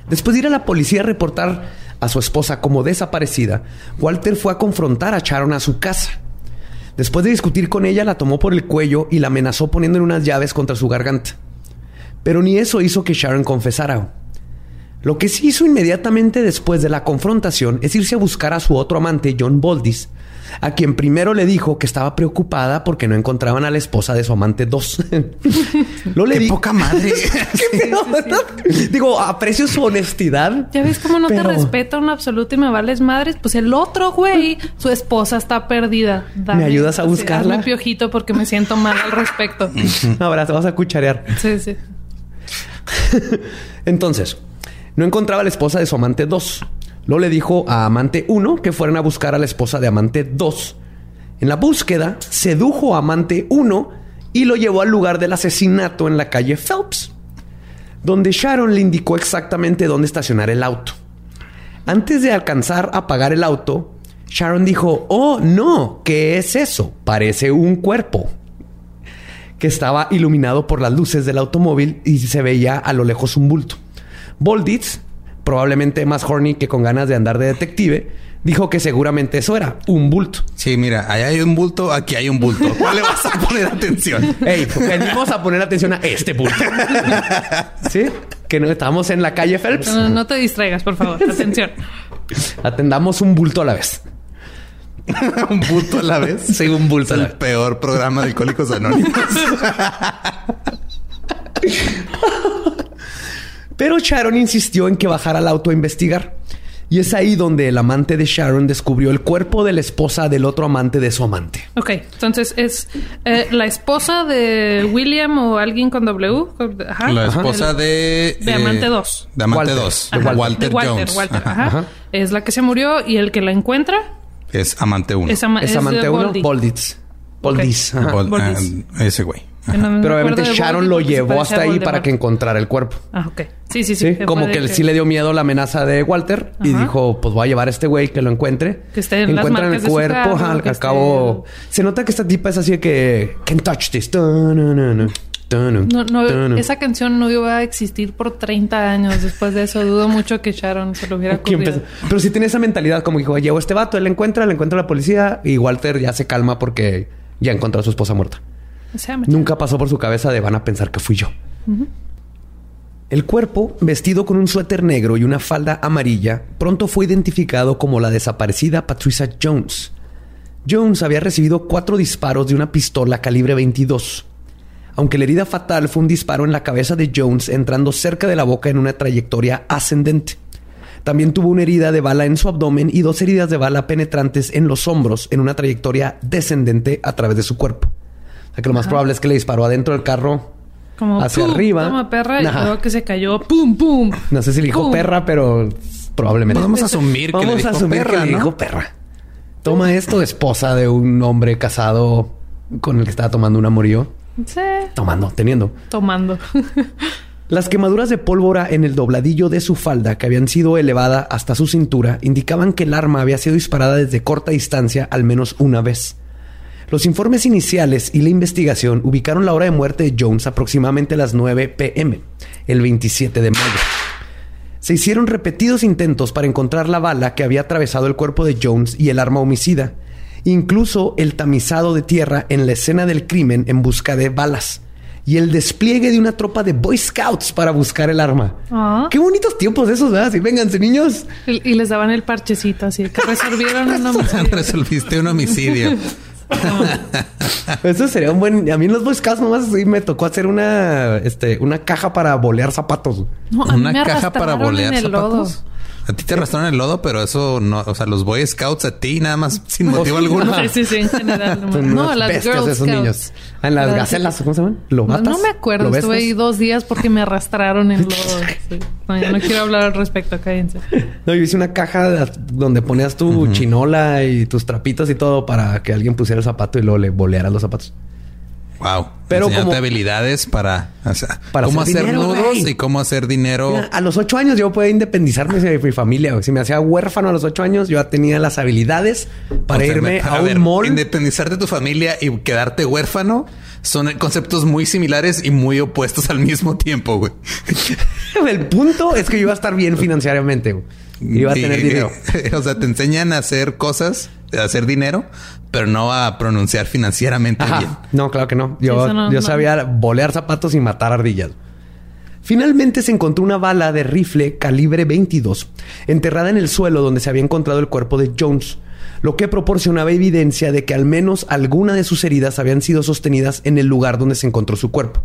Después de ir a la policía a reportar a su esposa como desaparecida, Walter fue a confrontar a Sharon a su casa. Después de discutir con ella, la tomó por el cuello y la amenazó poniéndole unas llaves contra su garganta. Pero ni eso hizo que Sharon confesara. Lo que sí hizo inmediatamente después de la confrontación es irse a buscar a su otro amante, John Boldis, a quien primero le dijo que estaba preocupada porque no encontraban a la esposa de su amante 2. Lo le Qué poca madre. ¿Qué pedo? Digo, aprecio su honestidad. Ya ves cómo no pero- te respeta un absoluto y me vales madres. Pues el otro güey, su esposa está perdida. Dame, ayudas a buscarla? hazme piojito porque me siento mal al respecto. Ahora te vas a cucharear. Sí, sí. Entonces, no encontraba la esposa de su amante 2. Luego le dijo a amante 1 que fueran a buscar a la esposa de amante 2. En la búsqueda, sedujo a amante 1 y lo llevó al lugar del asesinato en la calle Phelps, donde Sharon le indicó exactamente dónde estacionar el auto. Antes de alcanzar a apagar el auto, Sharon dijo, oh no, ¿qué es eso? Parece un cuerpo que estaba iluminado por las luces del automóvil y se veía a lo lejos un bulto. Bolditz, probablemente más horny que con ganas de andar de detective, dijo que seguramente eso era un bulto. Sí, mira, allá hay un bulto, aquí hay un bulto. ¿Cuál le vas a poner atención? Ey, venimos a poner atención a este bulto. ¿Sí? Que no estamos en la calle Phelps. No, no te distraigas, por favor. Atención. Atendamos un bulto a la vez. un bulto a la vez. Sí, un bulto a Es la el vez. peor programa de Alcohólicos Anónimos. Pero Sharon insistió en que bajara al auto a investigar. Y es ahí donde el amante de Sharon descubrió el cuerpo de la esposa del otro amante de su amante. Ok, entonces es eh, la esposa de William o alguien con W. Ajá. La esposa El- de... de eh, Amante 2. De Amante Walter. 2. Ajá, Walter, de Walter, Jones. Walter, Ajá. ajá. Ajá. Es la que se murió y el que la encuentra Es Amante 1. es, ama- Es es amante de uno, Boldy. Bolditz. Bolditz. ajá. Boldis. ese güey. No Pero obviamente Sharon lo llevó hasta a ahí para que encontrara el cuerpo. Ah, ok. Sí, sí, sí. Sí, como que, sí le dio miedo la amenaza de Walter y dijo, pues voy a llevar a este güey que lo encuentre. Que esté en Encuentran el cuerpo, carro, ajá, al que esté- cabo. Se nota que esta tipa es así de que can't touch this. Ta-na-na-na, ta-na, No, no, ta-na. esa canción no iba a existir por 30 años después de eso. Dudo mucho que Sharon se lo hubiera ¿Quién ocurrido. Pero sí tiene esa mentalidad como dijo, llevo este vato, él la encuentra, le encuentra la policía y Walter ya se calma porque ya encontró a su esposa muerta. Nunca pasó por su cabeza de van a pensar que fui yo. El cuerpo, vestido con un suéter negro y una falda amarilla, pronto fue identificado como la desaparecida Patricia Jones. Jones había recibido cuatro disparos de una pistola calibre 22. Aunque la herida fatal fue un disparo en la cabeza de Jones entrando cerca de la boca en una trayectoria ascendente. También tuvo una herida de bala en su abdomen y dos heridas de bala penetrantes en los hombros en una trayectoria descendente a través de su cuerpo. O sea que lo más probable es que le disparó adentro del carro como hacia ¡pum! arriba. Toma perra y luego que se cayó. ¡Pum, pum! No sé si le dijo ¡Pum! perra, pero probablemente. Vamos a asumir que Vamos le a dijo asumir perra, que le ¿no? dijo perra. Toma esto, esposa de un hombre casado con el que estaba tomando un amorío. Sí, Tomando, teniendo. tomando. Las quemaduras de pólvora en el dobladillo de su falda, que habían sido elevada hasta su cintura, indicaban que el arma había sido disparada desde corta distancia al menos una vez. Los informes iniciales y la investigación ubicaron la hora de muerte de Jones aproximadamente a las 9 pm, el 27 de mayo. Se hicieron repetidos intentos para encontrar la bala que había atravesado el cuerpo de Jones y el arma homicida, incluso el tamizado de tierra en la escena del crimen en busca de balas y el despliegue de una tropa de Boy Scouts para buscar el arma. Ah. Qué bonitos tiempos esos, ¿verdad? Sí, vénganse, niños. y, y les daban el parchecito así que resolvieron un homicidio. Resolviste un homicidio. Eso sería un buen. A mí en los Boy Scouts nomás sí me tocó hacer una, este, una caja para bolear zapatos. No, a mí Una me caja para bolear en el lodo. A ti te arrastraron el lodo, pero eso no, o sea, los Boy Scouts a ti nada más sin motivo alguno. Sí, sí, sí, en general. No, unas las bestias Girl esos Scouts. niños. Ah, En las Las- gacelas, ¿cómo se llaman? No, ¿Lobatas? no me acuerdo, estuve ahí dos días porque me arrastraron en lodo. Sí. No, no quiero hablar al respecto, cállense. No, yo hice una caja de- donde ponías tu chinola y tus trapitos y todo para que alguien pusiera el zapato y luego le bolearas los zapatos. Wow. Pero Enseñarte como- habilidades para, o sea, Para cómo hacer hacer, dinero, nudos y cómo hacer dinero. Mira, a los ocho años yo podía independizarme de mi familia. güey. Si me hacía huérfano a los ocho años, yo ya tenía las habilidades para O sea, irme para a un ver, mall. Independizarte de tu familia y quedarte huérfano son conceptos muy similares y muy opuestos al mismo tiempo, güey. El punto es que yo iba a estar bien financieramente. güey. Iba a Y- tener dinero. O sea, te enseñan a hacer cosas, a hacer dinero, pero no a pronunciar financieramente bien. No, claro que no. Yo, Sí, eso no- yo no. sabía bolear zapatos y matar ardillas. Finalmente se encontró una bala de rifle calibre 22 enterrada en el suelo donde se había encontrado el cuerpo de Jones, lo que proporcionaba evidencia de que al menos alguna de sus heridas habían sido sostenidas en el lugar donde se encontró su cuerpo.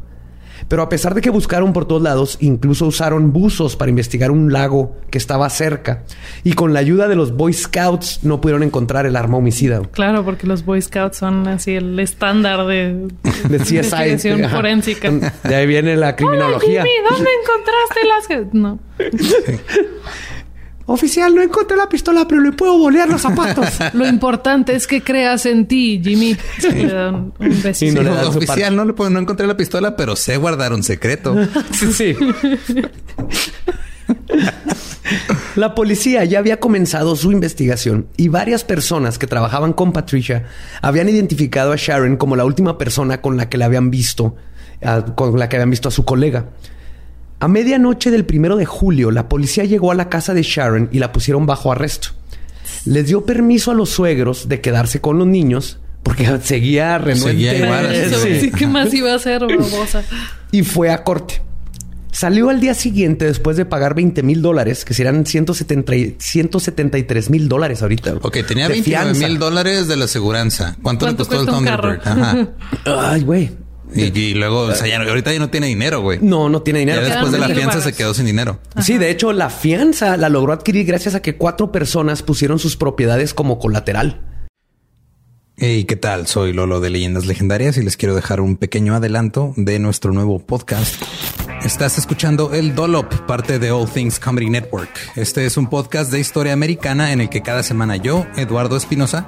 Pero a pesar de que buscaron por todos lados, incluso usaron buzos para investigar un lago que estaba cerca, y con la ayuda de los Boy Scouts no pudieron encontrar el arma homicida. Claro, porque los Boy Scouts son así el estándar de, de CSI. Ajá. forénsica. De ahí viene la criminología. Hola, Jimmy, ¿dónde encontraste las? No. Oficial, no encontré la pistola, pero le puedo bolear los zapatos. Lo importante es que creas en ti, Jimmy. Le dan un. Y no le dan oficial, no le puedo, no encontré la pistola, pero sé guardar un secreto. sí, sí. La policía ya había comenzado su investigación y varias personas que trabajaban con Patricia habían identificado a Sharon como la última persona con la que la habían visto, a- con la que habían visto a su colega. A medianoche del primero de julio, la policía llegó a la casa de Sharon y la pusieron bajo arresto. Les dio permiso a los suegros de quedarse con los niños porque seguía renuente. Seguía igual, Eso, sí. sí, ¿Qué más iba a hacer, babosa? y fue a corte. Salió al día siguiente después de pagar 20 mil dólares, que serán 170 y- 173 mil dólares ahorita. Ok, tenía De 29 fianza. mil dólares de la aseguranza. ¿Cuánto, le ¿Cuánto costó el Thunderbird? carro? Ajá. Ay, güey. Y, y luego, o sea, ya, no- ahorita ya no tiene dinero, güey. No, no tiene dinero. Ya después de la fianza se quedó sin dinero. Sí, de hecho, la fianza la logró adquirir gracias a que cuatro personas pusieron sus propiedades como colateral. Hey, ¿qué tal? Soy Lolo de Leyendas Legendarias y les quiero dejar un pequeño adelanto de nuestro nuevo podcast. Estás escuchando El Dollop, parte de All Things Comedy Network. Este es un podcast de historia americana en el que cada semana yo, Eduardo Espinosa,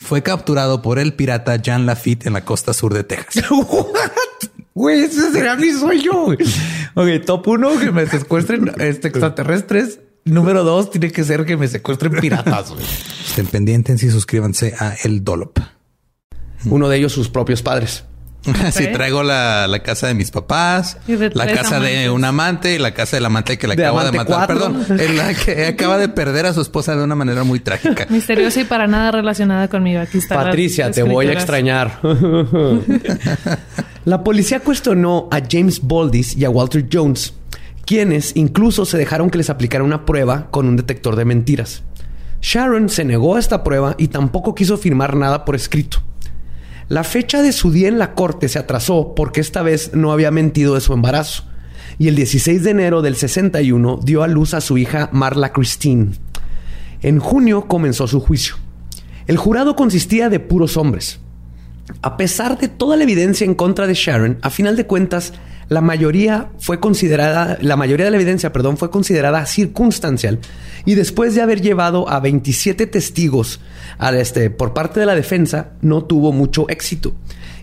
fue capturado por el pirata Jean Lafitte en la costa sur de Texas. Güey, ese será mi sueño. güey. Ok, top uno, que me secuestren este, extraterrestres. Número dos, tiene que ser que me secuestren piratas. güey. Estén pendientes y suscríbanse a El Dolop. Uno de ellos, sus propios padres. Si traigo la, la casa de mis papás, la casa de un amante y la casa del amante que le De acabo de matar. cuatro. Perdón, en la que acaba de perder a su esposa de una manera muy trágica. Misteriosa y para nada relacionada conmigo. Aquí está. la Patricia, te voy a extrañar. la policía cuestionó a James Baldis y a Walter Jones, quienes incluso se dejaron que les aplicara una prueba con un detector de mentiras. Sharon se negó a esta prueba y tampoco quiso firmar nada por escrito. La fecha de su día en la corte se atrasó porque esta vez no había mentido de su embarazo. Y el 16 de enero del 61 dio a luz a su hija Marla Christine. En junio comenzó su juicio. El jurado consistía de puros hombres. A pesar de toda la evidencia en contra de Sharon, a final de cuentas, la mayoría fue considerada, la mayoría de la evidencia, perdón, fue considerada circunstancial. Y después de haber llevado a 27 testigos este, por parte de la defensa, no tuvo mucho éxito.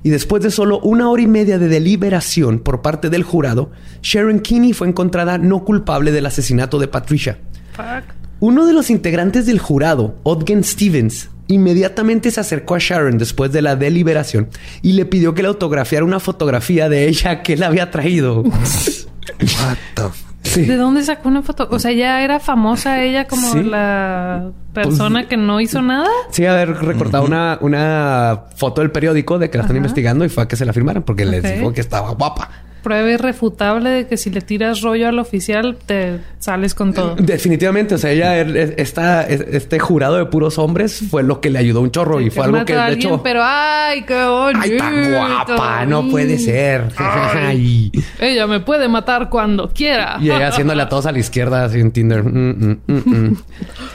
Y después de solo una hora y media de deliberación por parte del jurado, Sharon Kinney fue encontrada no culpable del asesinato de Patricia. Fuck. Uno de los integrantes del jurado, Odgen Stevens, inmediatamente se acercó a Sharon después de la deliberación y le pidió que le autografiara una fotografía de ella que él había traído. What the Sí. ¿De dónde sacó una foto? O sea, ya era famosa ella como Sí. la persona que no hizo nada. Sí, haber recortado una, una foto del periódico de que la están investigando y fue a que se la firmaran porque les Ok. dijo que estaba guapa. Prueba irrefutable de que si le tiras rollo al oficial, te sales con todo. Definitivamente, o sea, ella, er- esta, este jurado de puros hombres fue lo que le ayudó un chorro y fue algo que a de alguien, hecho. Pero ay, qué bonito. Ay, tan guapa, no puede ser. Ay. Ella me puede matar cuando quiera. Y ella haciéndole a todos a la izquierda así en Tinder. Mm, mm, mm, mm.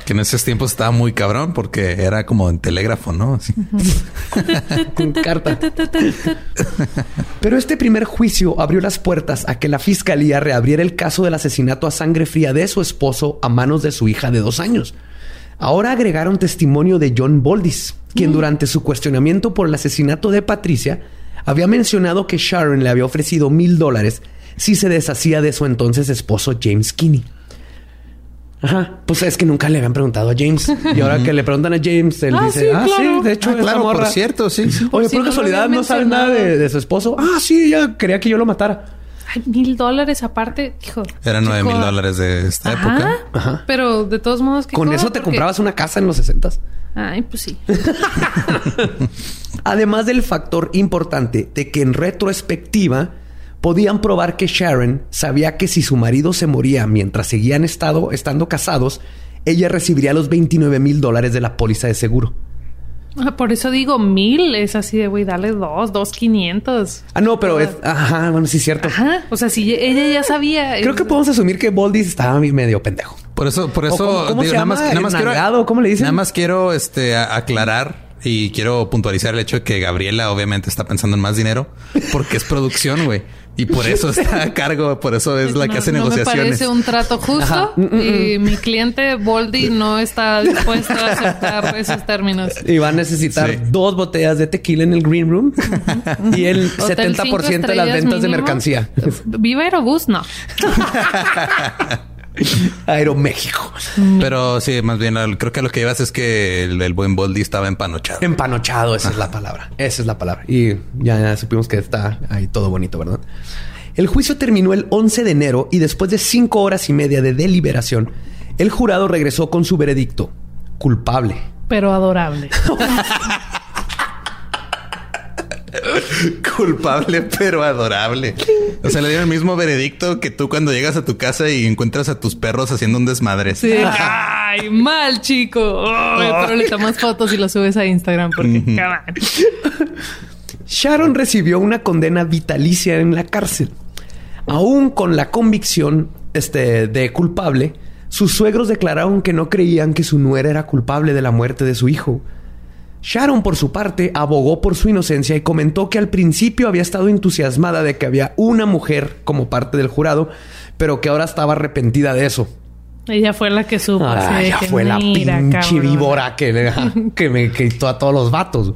Que en esos tiempos estaba muy cabrón porque era como en telégrafo, ¿no? Así. Con carta. Pero este primer juicio abrió las puertas a que la fiscalía reabriera el caso del asesinato a sangre fría de su esposo a manos de su hija de dos años. Ahora agregaron testimonio de John Boldis, quien durante su cuestionamiento por el asesinato de Patricia había mencionado que Sharon le había ofrecido mil dólares si se deshacía de su entonces esposo James Kinney. Ajá, pues es que nunca le habían preguntado a James. Y ahora que le preguntan a James, él Ah, dice, sí, ah, claro. sí, de hecho, Ah, esa claro, por cierto, sí, sí. Oye, si por no casualidad no sabes nada de, su esposo. Ah, sí, ella quería que yo lo matara. Ay, mil dólares aparte, hijo. Eran nueve mil dólares de esta Ajá. época. Ajá. Pero de todos modos, ¿qué Con eso te Porque- comprabas una casa en los 60 Ay, pues sí. Además del factor importante de que en retrospectiva podían probar que Sharon sabía que si su marido se moría mientras seguían estado, estando casados, ella recibiría los 29 mil dólares de la póliza de seguro. Ah, Por eso digo mil. Es así de, güey, dale dos, dos quinientos. Ah, no, pero es... Ajá, bueno, sí es cierto. Ajá. O sea, si ella ya sabía. Creo que podemos asumir que Boldis estaba medio pendejo. Por eso, por ¿O eso, cómo- cómo se llama? quiero. ¿Cómo le dicen? Nada más quiero este aclarar y quiero puntualizar el hecho de que Gabriela obviamente está pensando en más dinero porque es producción, güey. Y por eso está a cargo, por eso es la que no, hace no me negociaciones. parece un trato justo y mi cliente Boldy no está dispuesto a aceptar esos términos. Y va a necesitar Sí. dos botellas de tequila en el green room y el Hotel 70% cinco de las ventas de mínimo. mercancía. Viva Aerobús, no. Aeroméxico. Pero sí, más bien creo que a lo que llevas es que el, el buen Boldy estaba empanochado. Empanochado, esa es la palabra. Esa es la palabra. Y ya, ya supimos que está ahí todo bonito, ¿verdad? El juicio terminó el 11 de enero y después de cinco horas y media de deliberación, el jurado regresó con su veredicto. Culpable. Pero adorable. Culpable pero adorable. O sea, le dieron el mismo veredicto que tú cuando llegas a tu casa y encuentras a tus perros haciendo un desmadre. Sí. Ay, mal, chico. Ay, pero le tomas fotos y lo subes a Instagram porque, on. Sharon recibió una condena vitalicia en la cárcel. Aún con la convicción este, de culpable, sus suegros declararon que no creían que su nuera era culpable de la muerte de su hijo. Sharon, por su parte, abogó por su inocencia y comentó que al principio había estado entusiasmada de que había una mujer como parte del jurado, pero que ahora estaba arrepentida de eso. Ella fue la que supo. Ah, ya que, fue la "Mira, pinche cabrón". víbora que, que me quitó a todos los vatos.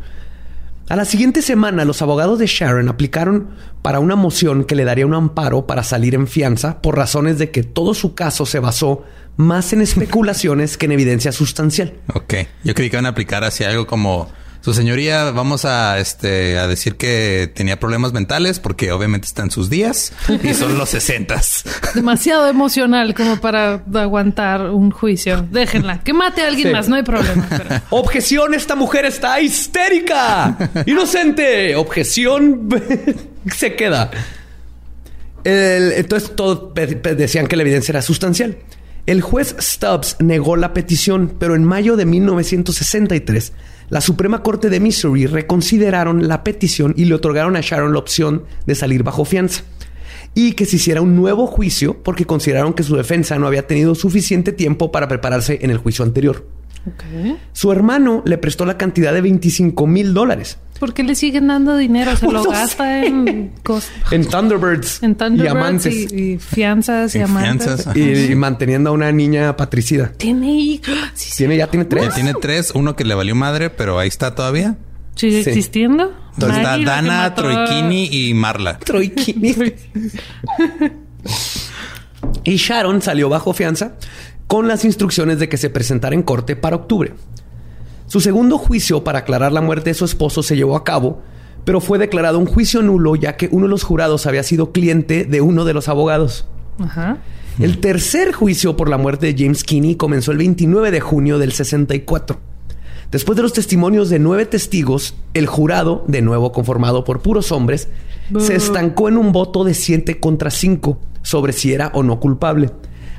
A la siguiente semana, los abogados de Sharon aplicaron para una moción que le daría un amparo para salir en fianza por razones de que todo su caso se basó más en especulaciones que en evidencia sustancial. Ok. Yo creí que iban a aplicar hacia algo como su señoría, vamos a este a decir que tenía problemas mentales porque obviamente están sus días y son los sesentas. Demasiado emocional como para aguantar un juicio. Déjenla. Que mate a alguien Sí. más. No hay problema. pero- Objeción, esta mujer está histérica. Inocente. Objeción se queda. El- entonces todos decían que la evidencia era sustancial. El juez Stubbs negó la petición, pero en mayo de 1963, la Suprema Corte de Missouri reconsideraron la petición y le otorgaron a Sharon la opción de salir bajo fianza. Y que se hiciera un nuevo juicio porque consideraron que su defensa no había tenido suficiente tiempo para prepararse en el juicio anterior. Su hermano le prestó la cantidad de 25 mil dólares ¿Por qué le siguen dando dinero? Se lo No gasta sé. en, cos- en Thunderbirds, en y Thunderbirds amantes y, y fianzas y amantes. fianzas, y, y manteniendo a una niña patricida. Tiene hijos. Sí, sí. Tiene, ya tiene tres. Ya tiene tres, uno que le valió madre, pero ahí está todavía. ¿Sigue Sí. existiendo? Entonces está Maggie, Dana, Troikini y Marla. Troikini. y Sharon salió bajo fianza con las instrucciones de que se presentara en corte para octubre. Su segundo juicio para aclarar la muerte de su esposo se llevó a cabo, pero fue declarado un juicio nulo ya que uno de los jurados había sido cliente de uno de los abogados. Ajá. El tercer juicio por la muerte de James Kinney comenzó el 29 de junio del 64. Después de los testimonios de nueve testigos, el jurado, de nuevo conformado por puros hombres, se estancó en un voto de 7 contra 5 sobre si era o no culpable.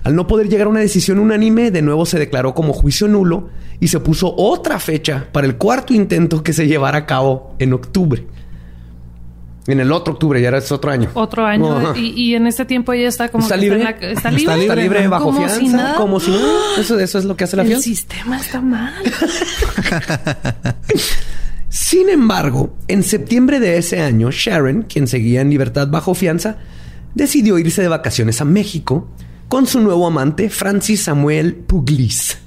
Al no poder llegar a una decisión unánime, de nuevo se declaró como juicio nulo y se puso otra fecha para el cuarto intento que se llevara a cabo en octubre. En el otro octubre, ya era otro año. Otro año. Y, y en este tiempo ella está como... ¿Está que libre? la- está Está libre. libre. Está libre bajo Como fianza. si nada. Como si nada. Eso, eso es lo que hace la El fianza. sistema está mal. Sin embargo, en septiembre de ese año, Sharon, quien seguía en libertad bajo fianza, decidió irse de vacaciones a México con su nuevo amante, Francis Samuel Puglis.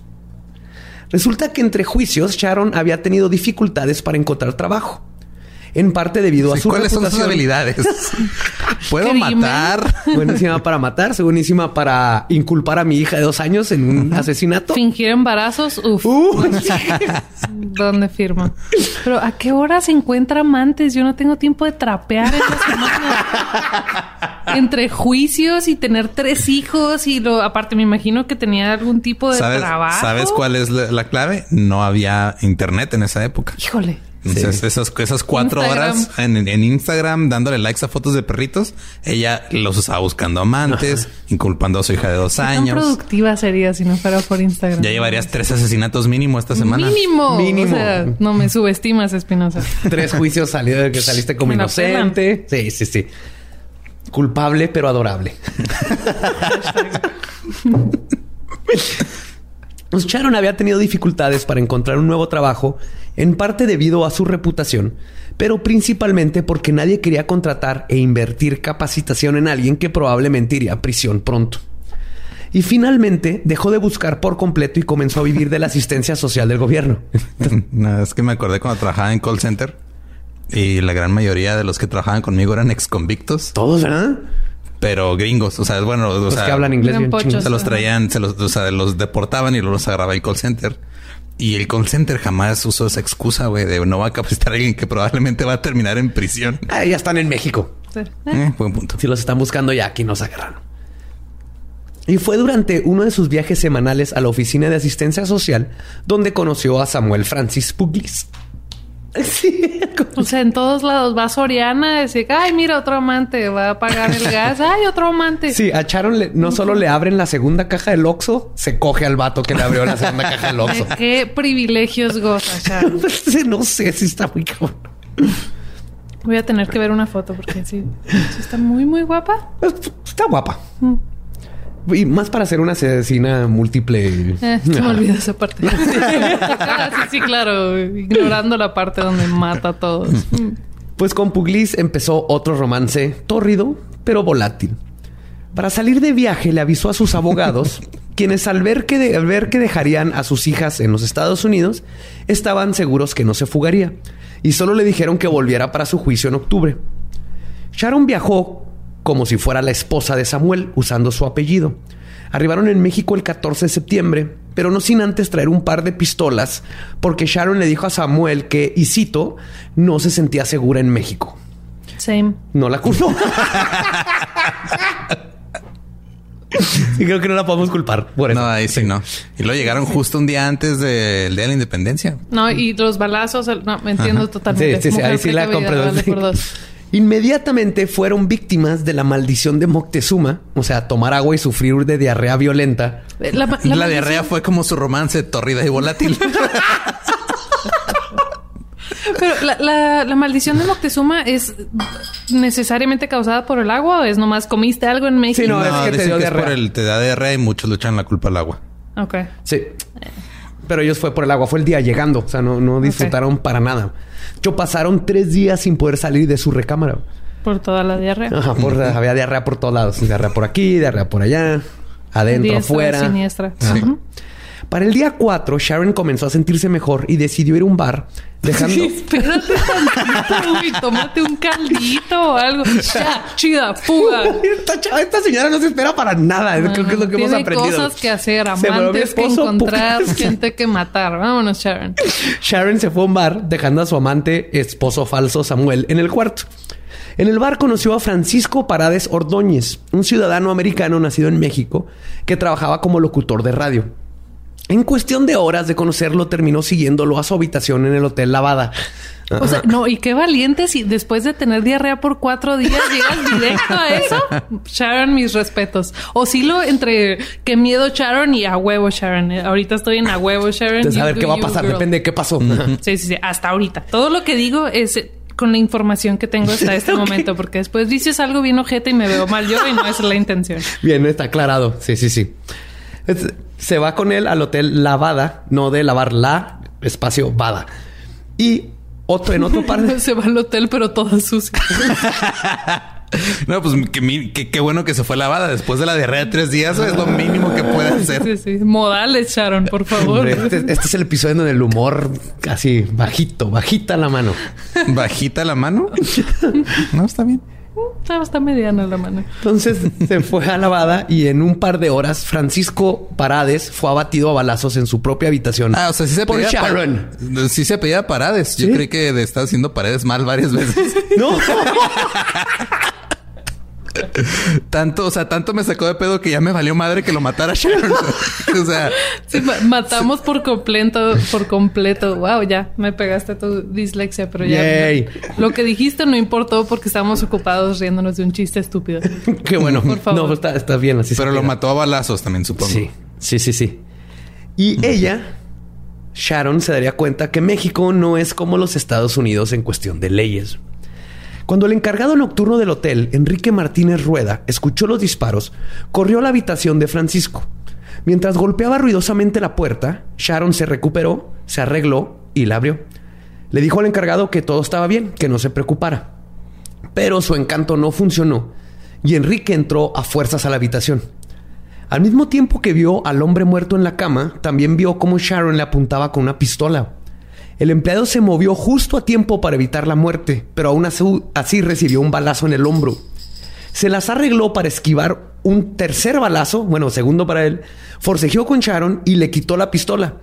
Resulta que entre juicios, Sharon había tenido dificultades para encontrar trabajo. En parte debido a Sí, su ¿Cuáles son sus habilidades? Puedo matar. Buenísima para matar, buenísima para inculpar a mi hija de dos años en un asesinato. Fingir embarazos. Uf. Uh, ¿Dónde firma? Pero ¿a qué hora se encuentra amantes? Yo no tengo tiempo de trapear en. Entre juicios y tener tres hijos y lo aparte me imagino que tenía algún tipo de ¿Sabes, trabajo. ¿Sabes cuál es la, la clave? No había internet en esa época. Híjole. Entonces, esas, esas cuatro Instagram. horas en, en Instagram dándole likes a fotos de perritos, ella los estaba buscando amantes, inculpando a su hija de dos años. productiva sería si no fuera por Instagram. Ya llevarías tres asesinatos mínimo esta semana. Mínimo. Mínimo. O sea, no me subestimas, Espinosa. Tres juicios salió de que saliste como inocente. Sí, sí, sí. Culpable, pero adorable. Pues Sharon había tenido dificultades para encontrar un nuevo trabajo, en parte debido a su reputación, pero principalmente porque nadie quería contratar e invertir capacitación en alguien que probablemente iría a prisión pronto. Y finalmente dejó de buscar por completo y comenzó a vivir de la asistencia social del gobierno. No, es que me acordé cuando trabajaba en call center y la gran mayoría de los que trabajaban conmigo eran ex convictos, Todos, ¿verdad? Pero gringos. O sea, bueno, o Los sea, que hablan inglés Bien pochos. se los traían, se los, o sea, los deportaban y luego los agarraba el call center. Y el call center jamás usó esa excusa, güey, de no va a capacitar a alguien que probablemente va a terminar en prisión. Ah, ya están en México. Sí. Eh, buen punto. Si los están buscando ya aquí nos agarraron. Y fue durante uno de sus viajes semanales a la oficina de asistencia social donde conoció a Samuel Francis Puglis. Sí, O sea, en todos lados va Soriana a decir, ay, mira, otro amante va a pagar el gas. Ay, otro amante. Sí, a Sharon le- no solo le abren la segunda caja del Oxxo, se coge al vato que le abrió la segunda caja del Oxxo. ¿De qué privilegios goza, Sharon? no sé si está muy cabrón. Voy a tener que ver una foto porque sí, sí está muy, muy guapa. Está guapa. Y más para ser una asesina múltiple. Eh, se me olvidó esa parte. ah, sí, sí, claro. Ignorando la parte donde mata a todos. Pues con Puglis empezó otro romance tórrido, pero volátil. Para salir de viaje le avisó a sus abogados, quienes al ver, que de- al ver que dejarían a sus hijas en los Estados Unidos, estaban seguros que no se fugaría, y solo le dijeron que volviera para su juicio en octubre. Sharon viajó como si fuera la esposa de Samuel, usando su apellido. Arribaron en México el 14 de septiembre, pero no sin antes traer un par de pistolas, porque Sharon le dijo a Samuel que, y cito, no se sentía segura en México. Same. No la culpó. sí, creo que no la podemos culpar por eso. No, ahí sí no. Y luego llegaron justo un día antes del Día de la Independencia. No, y los balazos, no, me entiendo totalmente. Sí, sí, sí, Mujer ahí sí la compré. vale por dos. Inmediatamente fueron víctimas de la maldición de Moctezuma, o sea, tomar agua y sufrir de diarrea violenta. Eh, La, La, diarrea fue como su romance torrida y volátil. Pero la, la- la maldición de Moctezuma es necesariamente causada por el agua o es nomás comiste algo en México. Sí, no, es que te dio es diarrea. por el te da diarrea y muchos le echan la culpa al agua. Ok. Sí. Pero ellos fue por el agua, fue el día llegando, o sea, no, no disfrutaron para nada. Yo pasaron tres días sin poder salir de su recámara. Por toda la diarrea. Ajá, por- había diarrea por todos lados. Diarrea por aquí, diarrea por allá, adentro, Diestra, afuera. Siniestra. Sí. Para el día 4, Sharon comenzó a sentirse mejor y decidió ir a un bar, dejando... Espérate tantito, güey. Tómate un caldito o algo. Ya, chida, fuga. esta, señora no se espera para nada. Creo que es lo que hemos Tiene aprendido. cosas que hacer, amantes que encontrar, gente que matar. Vámonos, Sharon. Sharon se fue a un bar dejando a su amante esposo falso Samuel en el cuarto. En el bar conoció a Francisco Parades Ordóñez, un ciudadano americano nacido en México que trabajaba como locutor de radio. En cuestión de horas de conocerlo, terminó siguiéndolo a su habitación en el Hotel Lavada. O sea, no, y qué valiente si después de tener diarrea por cuatro días llegas directo a eso. Sharon, mis respetos. Oscilo entre qué miedo Sharon y a huevo Sharon. Eh, Ahorita estoy en a huevo Sharon. Entonces, a ver qué va a pasar, girl. depende de qué pasó. Sí, sí, sí. Hasta ahorita. Todo lo que digo es eh, con la información que tengo hasta este momento, porque después dices algo bien ojete y me veo mal yo y no es la intención. Bien, está aclarado. Sí, sí, sí. Es- se va con él al Hotel Lavada, no de lavar la, espacio Vada. Y otro, en otro par de... Se va al hotel, pero toda sucia. No, pues que mi- que- qué bueno que se fue lavada después de la diarrea de tres días. Es lo mínimo que puede hacer. Sí, sí. Modales, Sharon, por favor. Este, este es el episodio donde el humor casi bajito, bajita la mano. Bajita la mano. No, está bien. Está, está mediana la mano. Entonces se fue a Lavada y en un par de horas Francisco Parades fue abatido a balazos en su propia habitación. Ah, o sea, sí se pedía Sharon. Sí se pedía paredes. Yo creí que de estar haciendo paredes mal varias veces. No. tanto, o sea, tanto me sacó de pedo que ya me valió madre que lo matara Sharon. o sea, Sí, matamos por completo, por completo. Wow, ya me pegaste tu dislexia, pero ya. Yay. Lo que dijiste no importó porque estábamos ocupados riéndonos de un chiste estúpido. Qué bueno. Por favor. No, está, está bien así. se pero lo mató a balazos también, supongo. Sí, sí, sí, sí. Y ella, Sharon, se daría cuenta que México no es como los Estados Unidos en cuestión de leyes. Cuando el encargado nocturno del hotel, Enrique Martínez Rueda, escuchó los disparos, corrió a la habitación de Francisco. Mientras golpeaba ruidosamente la puerta, Sharon se recuperó, se arregló y la abrió. Le dijo al encargado que todo estaba bien, que no se preocupara. Pero su encanto no funcionó y Enrique entró a fuerzas a la habitación. Al mismo tiempo que vio al hombre muerto en la cama, también vio cómo Sharon le apuntaba con una pistola. El empleado se movió justo a tiempo para evitar la muerte, pero aún así, recibió un balazo en el hombro. Se las arregló para esquivar un tercer balazo, bueno, segundo para él, forcejeó con Sharon y le quitó la pistola.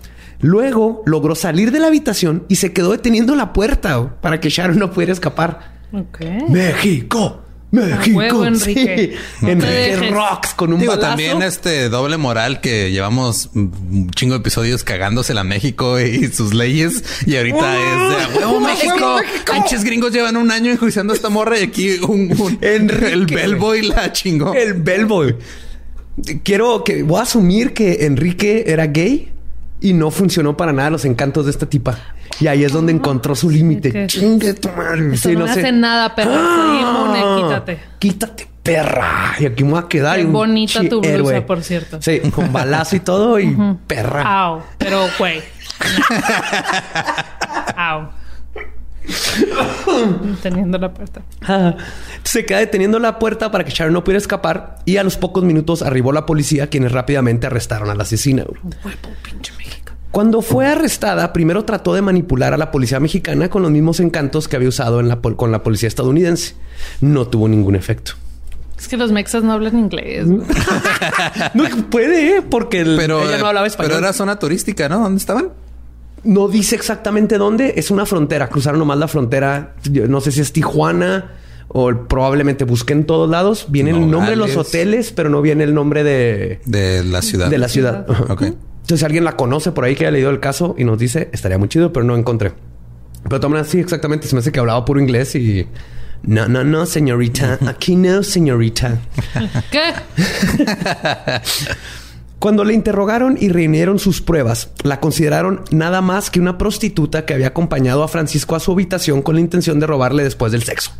Luego logró salir de la habitación y se quedó deteniendo la puerta oh, para que Sharon no pudiera escapar. México, México. huevo, Enrique. Sí. Enrique. Rocks con un Digo, balazo. también este doble moral que llevamos un chingo de episodios cagándosela a México y sus leyes. Y ahorita es de huevo México. Pinches gringos llevan un año enjuiciando a esta morra y aquí un, un- Enrique, el bellboy la chingó. El bellboy. Quiero que voy a asumir que Enrique era gay y no funcionó para nada los encantos de esta tipa. Y ahí es donde encontró su límite. Chingue tu madre. Eso Sí, no, sé. hace nada, perra. Inmune, Ah, quítate. Quítate, perra. Y aquí me voy a quedar. Qué bonita tu blusa, héroe. por cierto. Sí, con balazo y todo y perra. Au. Pero, güey. Au. Teniendo la puerta. Ah, Se queda deteniendo la puerta para que Sharon no pudiera escapar y a los pocos minutos arribó la policía quienes rápidamente arrestaron a la asesina. Cuando fue arrestada, primero trató de manipular a la policía mexicana con los mismos encantos que había usado en la pol- con la policía estadounidense. No tuvo ningún efecto. Es que los mexas no hablan inglés. güey. No puede, ¿eh? porque el- Pero, ella no hablaba español. pero era zona turística, ¿no? ¿Dónde estaban? No dice exactamente dónde. Es una frontera. Cruzaron nomás la frontera. Yo no sé si es Tijuana o el- probablemente busqué en todos lados. Viene el nombre de los hoteles, pero no viene el nombre de, De la ciudad. de la ciudad. Ok. Entonces, si alguien la conoce por ahí que haya leído el caso y nos dice, estaría muy chido, pero no encontré. Pero toman así exactamente. Se me hace que hablaba puro inglés y. No, no, no, señorita. Aquí no, señorita. ¿Qué? Cuando le interrogaron y reunieron sus pruebas, la consideraron nada más que una prostituta que había acompañado a Francisco a su habitación con la intención de robarle después del sexo.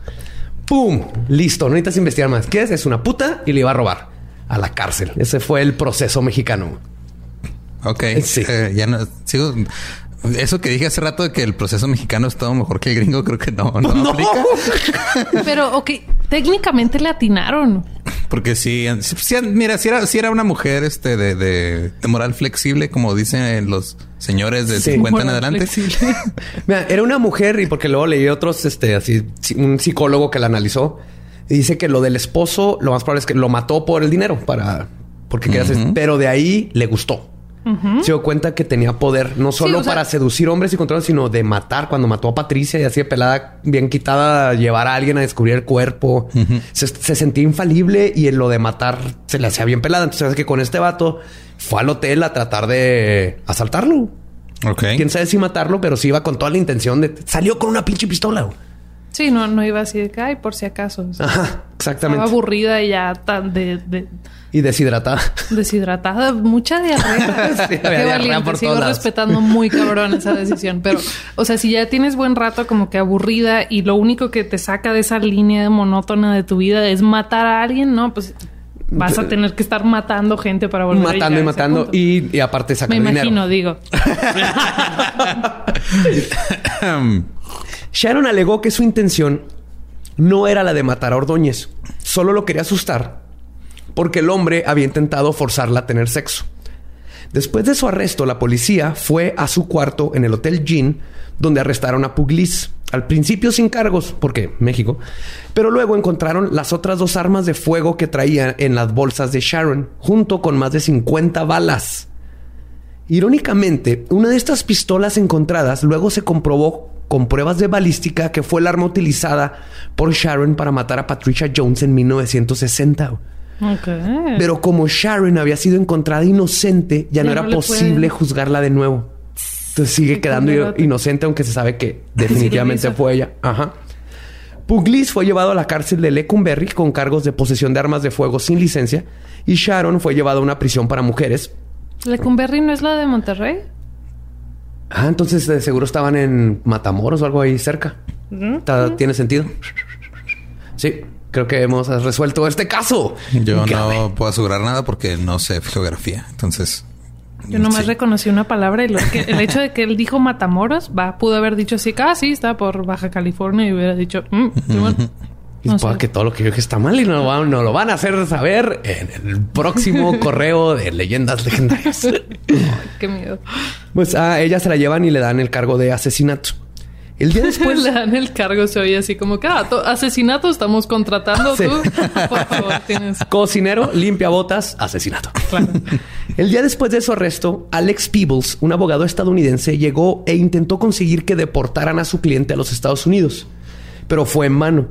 ¡Pum! Listo, no necesitas investigar más. ¿Qué es? Es una puta y le iba a robar a la cárcel. Ese fue el proceso mexicano. Ok. Sí. Eh, ya no sigo. Eso que dije hace rato de que el proceso mexicano es todo mejor que el gringo, creo que no, no, aplica. Pero, ok, técnicamente le atinaron. Porque sí, mira, si era, si era una mujer este de, de, de moral flexible, como dicen los señores de Sí. 50 en adelante. Mira, era una mujer y porque luego leí otros, este, así, un psicólogo que la analizó y dice que lo del esposo, lo más probable es que lo mató por el dinero para, porque quería hacer- pero de ahí le gustó. Se dio cuenta que tenía poder no solo o sea- para seducir hombres y controlar, sino de matar. Cuando mató a Patricia y así de pelada, bien quitada, llevar a alguien a descubrir el cuerpo. se, se sentía infalible y en lo de matar se le hacía bien pelada. Entonces, que con este vato fue al hotel a tratar de asaltarlo. Ok. Quién sabe si matarlo, pero sí iba con toda la intención de salió con una pinche pistola. güey. Sí, no, no iba así de que, ay, por si acaso. O sea, Ajá, estaba exactamente. aburrida y ya tan de, de- Y deshidratada. deshidratada, mucha diarrea. Sí, Qué diarrea valiente, por sigo respetando muy cabrón esa decisión. Pero, o sea, si ya tienes buen rato como que aburrida y lo único que te saca de esa línea monótona de tu vida es matar a alguien, no, pues vas a tener que estar matando gente para volver a matando y a ese matando. Y, y aparte sacar Me dinero. imagino, digo. Sharon alegó que su intención no era la de matar a Ordóñez, solo lo quería asustar porque el hombre había intentado forzarla a tener sexo. Después de su arresto, la policía fue a su cuarto en el Hotel Jean, donde arrestaron a Puglis. Al principio sin cargos, porque México, pero luego encontraron las otras dos armas de fuego que traía en las bolsas de Sharon, junto con más de 50 balas. Irónicamente, una de estas pistolas encontradas luego se comprobó con pruebas de balística que fue el arma utilizada por Sharon para matar a Patricia Jones en 1960. Ok. Pero como Sharon había sido encontrada inocente, ya, no era no posible pueden- juzgarla de nuevo. Entonces sigue quedando inocente, aunque se sabe que definitivamente fue ella. Ajá. Puglis fue llevado a la cárcel de Lecumberri con cargos de posesión de armas de fuego sin licencia y Sharon fue llevado a una prisión para mujeres. ¿Lecumberri no es la de Monterrey? Ah, entonces de seguro estaban en Matamoros o algo ahí cerca. ¿Tiene sentido? Sí, creo que hemos resuelto este caso. Yo no puedo asegurar nada porque no sé geografía. Entonces. Yo nomás sí. reconocí una palabra y lo que, el hecho de que él dijo Matamoros, va, pudo haber dicho así, que, ah, sí, está por Baja California y hubiera dicho, mm. Y No supongo sé. que todo lo que yo dije está mal y no, van- no lo van a hacer saber en el próximo correo de leyendas legendarias. Qué miedo. Pues a ella se la llevan y le dan el cargo de asesinato. El día después. Le dan el cargo, se oye así como que, ah, to- asesinato estamos contratando Sí. tú. Por favor, tienes. Cocinero, limpia botas, asesinato. El día después de su arresto, Alex Peebles, un abogado estadounidense, llegó e intentó conseguir que deportaran a su cliente a los Estados Unidos, pero fue en vano.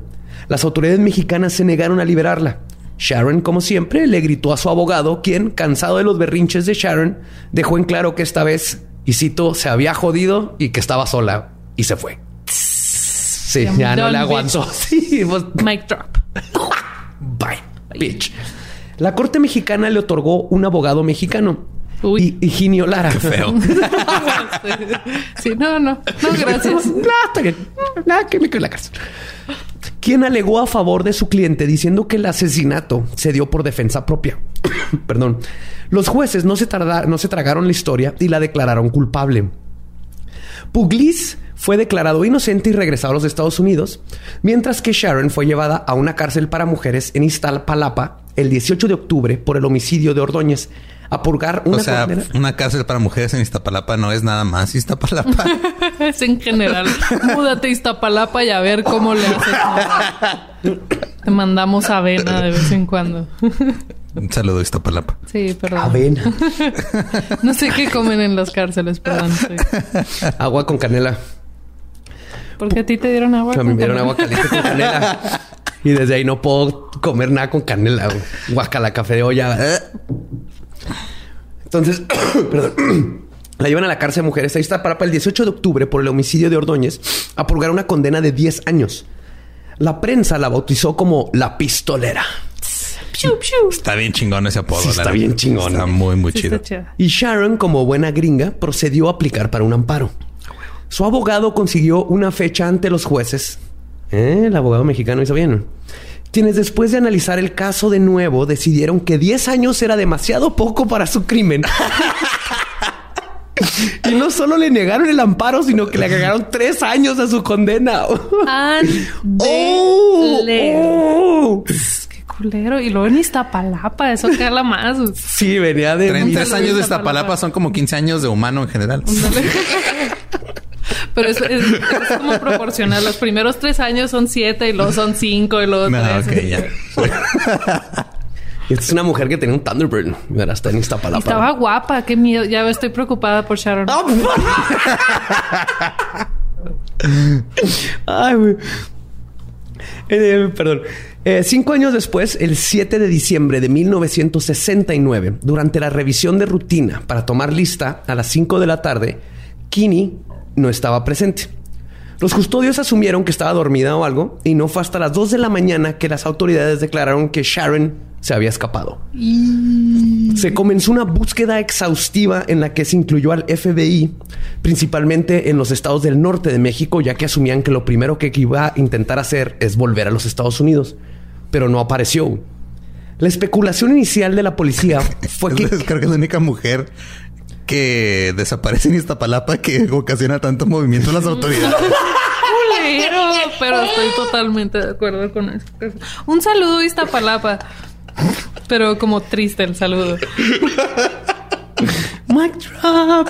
Las autoridades mexicanas se negaron a liberarla. Sharon, como siempre, le gritó a su abogado, quien, cansado de los berrinches de Sharon, dejó en claro que esta vez, y cito, se había jodido y que estaba sola y se fue. Sí, I'm ya no le aguantó. Sí, pues, Mic drop. Bye, bitch. La corte mexicana le otorgó un abogado mexicano. Uy. Y Higinio Lara. Feo. Sí, no, no. No, gracias. No, está bien. Nada que me quede en la cárcel. Quien alegó a favor de su cliente diciendo que el asesinato se dio por defensa propia. Perdón. Los jueces no se, tarda- no se tragaron la historia y la declararon culpable. Puglis fue declarado inocente y regresado a los Estados Unidos, mientras que Sharon fue llevada a una cárcel para mujeres en Iztapalapa el 18 de octubre por el homicidio de Ordóñez a purgar una o sea, condena. una cárcel para mujeres en Iztapalapa no es nada más Iztapalapa. Es en general. Múdate a Iztapalapa y a ver cómo le haces. Te mandamos avena de vez en cuando. Un saludo Iztapalapa. Sí, perdón. Avena, No sé qué comen en las cárceles, perdón. sí. agua con canela. Porque a ti te dieron agua. A mí me dieron canela? agua caliente con canela. Y desde ahí no puedo comer nada con canela. Guacala, café de olla. Entonces, perdón. La llevan a la cárcel de mujeres. Ahí está para el 18 de octubre por el homicidio de Ordóñez a purgar una condena de 10 años. La prensa la bautizó como la pistolera. Piu, piu. Está bien chingón ese apodo. Sí, está bien chingón. Está muy, muy Sí, chido. Y Sharon, como buena gringa, procedió a aplicar para un amparo. Su abogado consiguió una fecha ante los jueces. ¿Eh? El abogado mexicano hizo bien. Quienes después de analizar el caso de nuevo decidieron que 10 años era demasiado poco para su crimen. y no solo le negaron el amparo, sino que le agregaron 3 años a su condena. ¡Oh! ¡Oh! Qué culero. Y luego en Iztapalapa, eso cala más. Sí, venía de... Tres, tres años de Iztapalapa. Iztapalapa son como 15 años de humano en general. Pero es, es- es como proporcional. Los primeros tres años son siete y luego son cinco y luego No, tres. ya. Esta es una mujer que tenía un Thunderbird. Mira, está en Iztapalapa. estaba guapa, qué miedo. Ya estoy preocupada por Sharon. Ah, Ay, güey. Eh, perdón. Eh, cinco años después, el 7 de diciembre de 1969, durante la revisión de rutina para tomar lista a las 5 de la tarde, Kinney no estaba presente. Los custodios asumieron que estaba dormida o algo y no fue hasta las 2 de la mañana que las autoridades declararon que Sharon se había escapado. Se comenzó una búsqueda exhaustiva en la que se incluyó al FBI, principalmente en los estados del norte de México, ya que asumían que lo primero que iba a intentar hacer es volver a los Estados Unidos, pero no apareció. La especulación inicial de la policía fue que... Creo que es la única mujer que desaparece en Iztapalapa que ocasiona tanto movimiento en las autoridades. Culero, pero estoy totalmente de acuerdo con eso. Un saludo Iztapalapa. Pero como triste el saludo. Mic drop.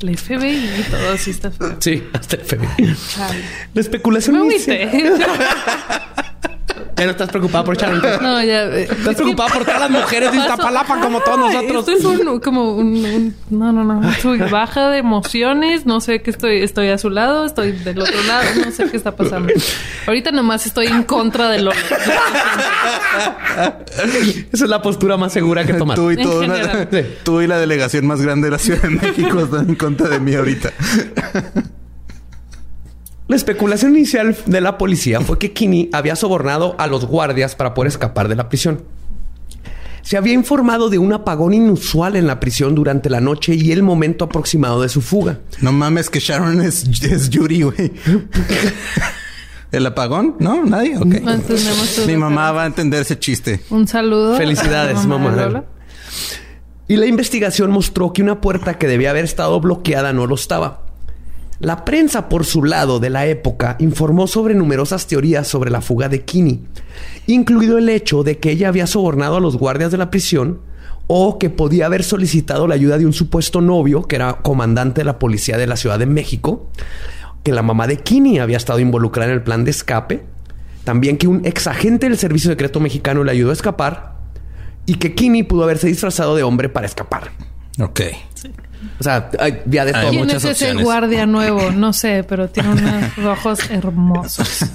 El FBI y todo así está feo. Sí, hasta el FBI. Chale. La especulación Me. Ya no estás preocupada por Sharon. No, ya. eh, Estás preocupada por todas las mujeres de Iztapalapa como todos nosotros. Esto es un, como un, un- no, no, no. Soy baja de emociones. No sé qué estoy. Estoy a su lado, estoy del otro lado. No sé qué está pasando. Ahorita nomás estoy en contra de lo. Esa es la postura más segura que tomas. Tú y, En toda una- tú y la delegación más grande de la Ciudad de México están en contra de mí ahorita. La especulación inicial de la policía fue que Kinney había sobornado a los guardias para poder escapar de la prisión. Se había informado de un apagón inusual en la prisión durante la noche y el momento aproximado de su fuga. No mames que Sharon es, es Yuri, güey. ¿El apagón? ¿No? ¿Nadie? Ok. Mi mamá va a entender ese chiste. Un saludo. Felicidades, mamá. Y la investigación mostró que una puerta que debía haber estado bloqueada no lo estaba. La prensa, por su lado de la época, informó sobre numerosas teorías sobre la fuga de Kinney, incluido el hecho de que ella había sobornado a los guardias de la prisión o que podía haber solicitado la ayuda de un supuesto novio que era comandante de la policía de la Ciudad de México, que la mamá de Kinney había estado involucrada en el plan de escape, también que un ex agente del Servicio Secreto Mexicano le ayudó a escapar y que Kinney pudo haberse disfrazado de hombre para escapar. Ok. O sea, hay ya de todo. ¿Quién muchas es ese opciones. guardia nuevo? No sé, pero tiene unos ojos hermosos.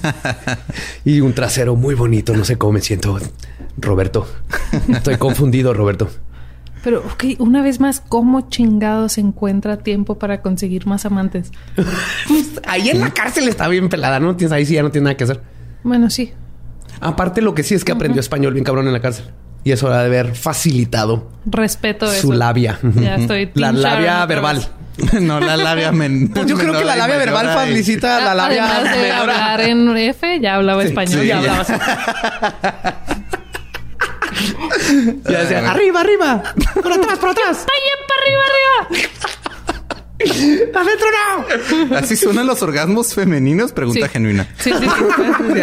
Y un trasero muy bonito. No sé cómo me siento. Roberto. Estoy confundido, Roberto. Pero, ok, una vez más, ¿cómo chingado se encuentra tiempo para conseguir más amantes? Ahí en la cárcel está bien pelada, ¿no? Tienes ahí sí ya no tiene nada que hacer. Bueno, sí. Aparte, lo que sí es que aprendió español bien cabrón en la cárcel. Y eso ha de haber facilitado Respeto eso. su labia. Ya estoy. La labia verbal. vez. no, la labia men Pues yo creo que la labia verbal facilita la labia Además de hablar en F, ya hablaba español. sí, ya hablaba. Ya decía, arriba, arriba. Por atrás, por atrás. ¡Vaya para arriba, arriba! Adentro no. ¿Así suenan los orgasmos femeninos? Pregunta Sí. genuina. Sí, sí,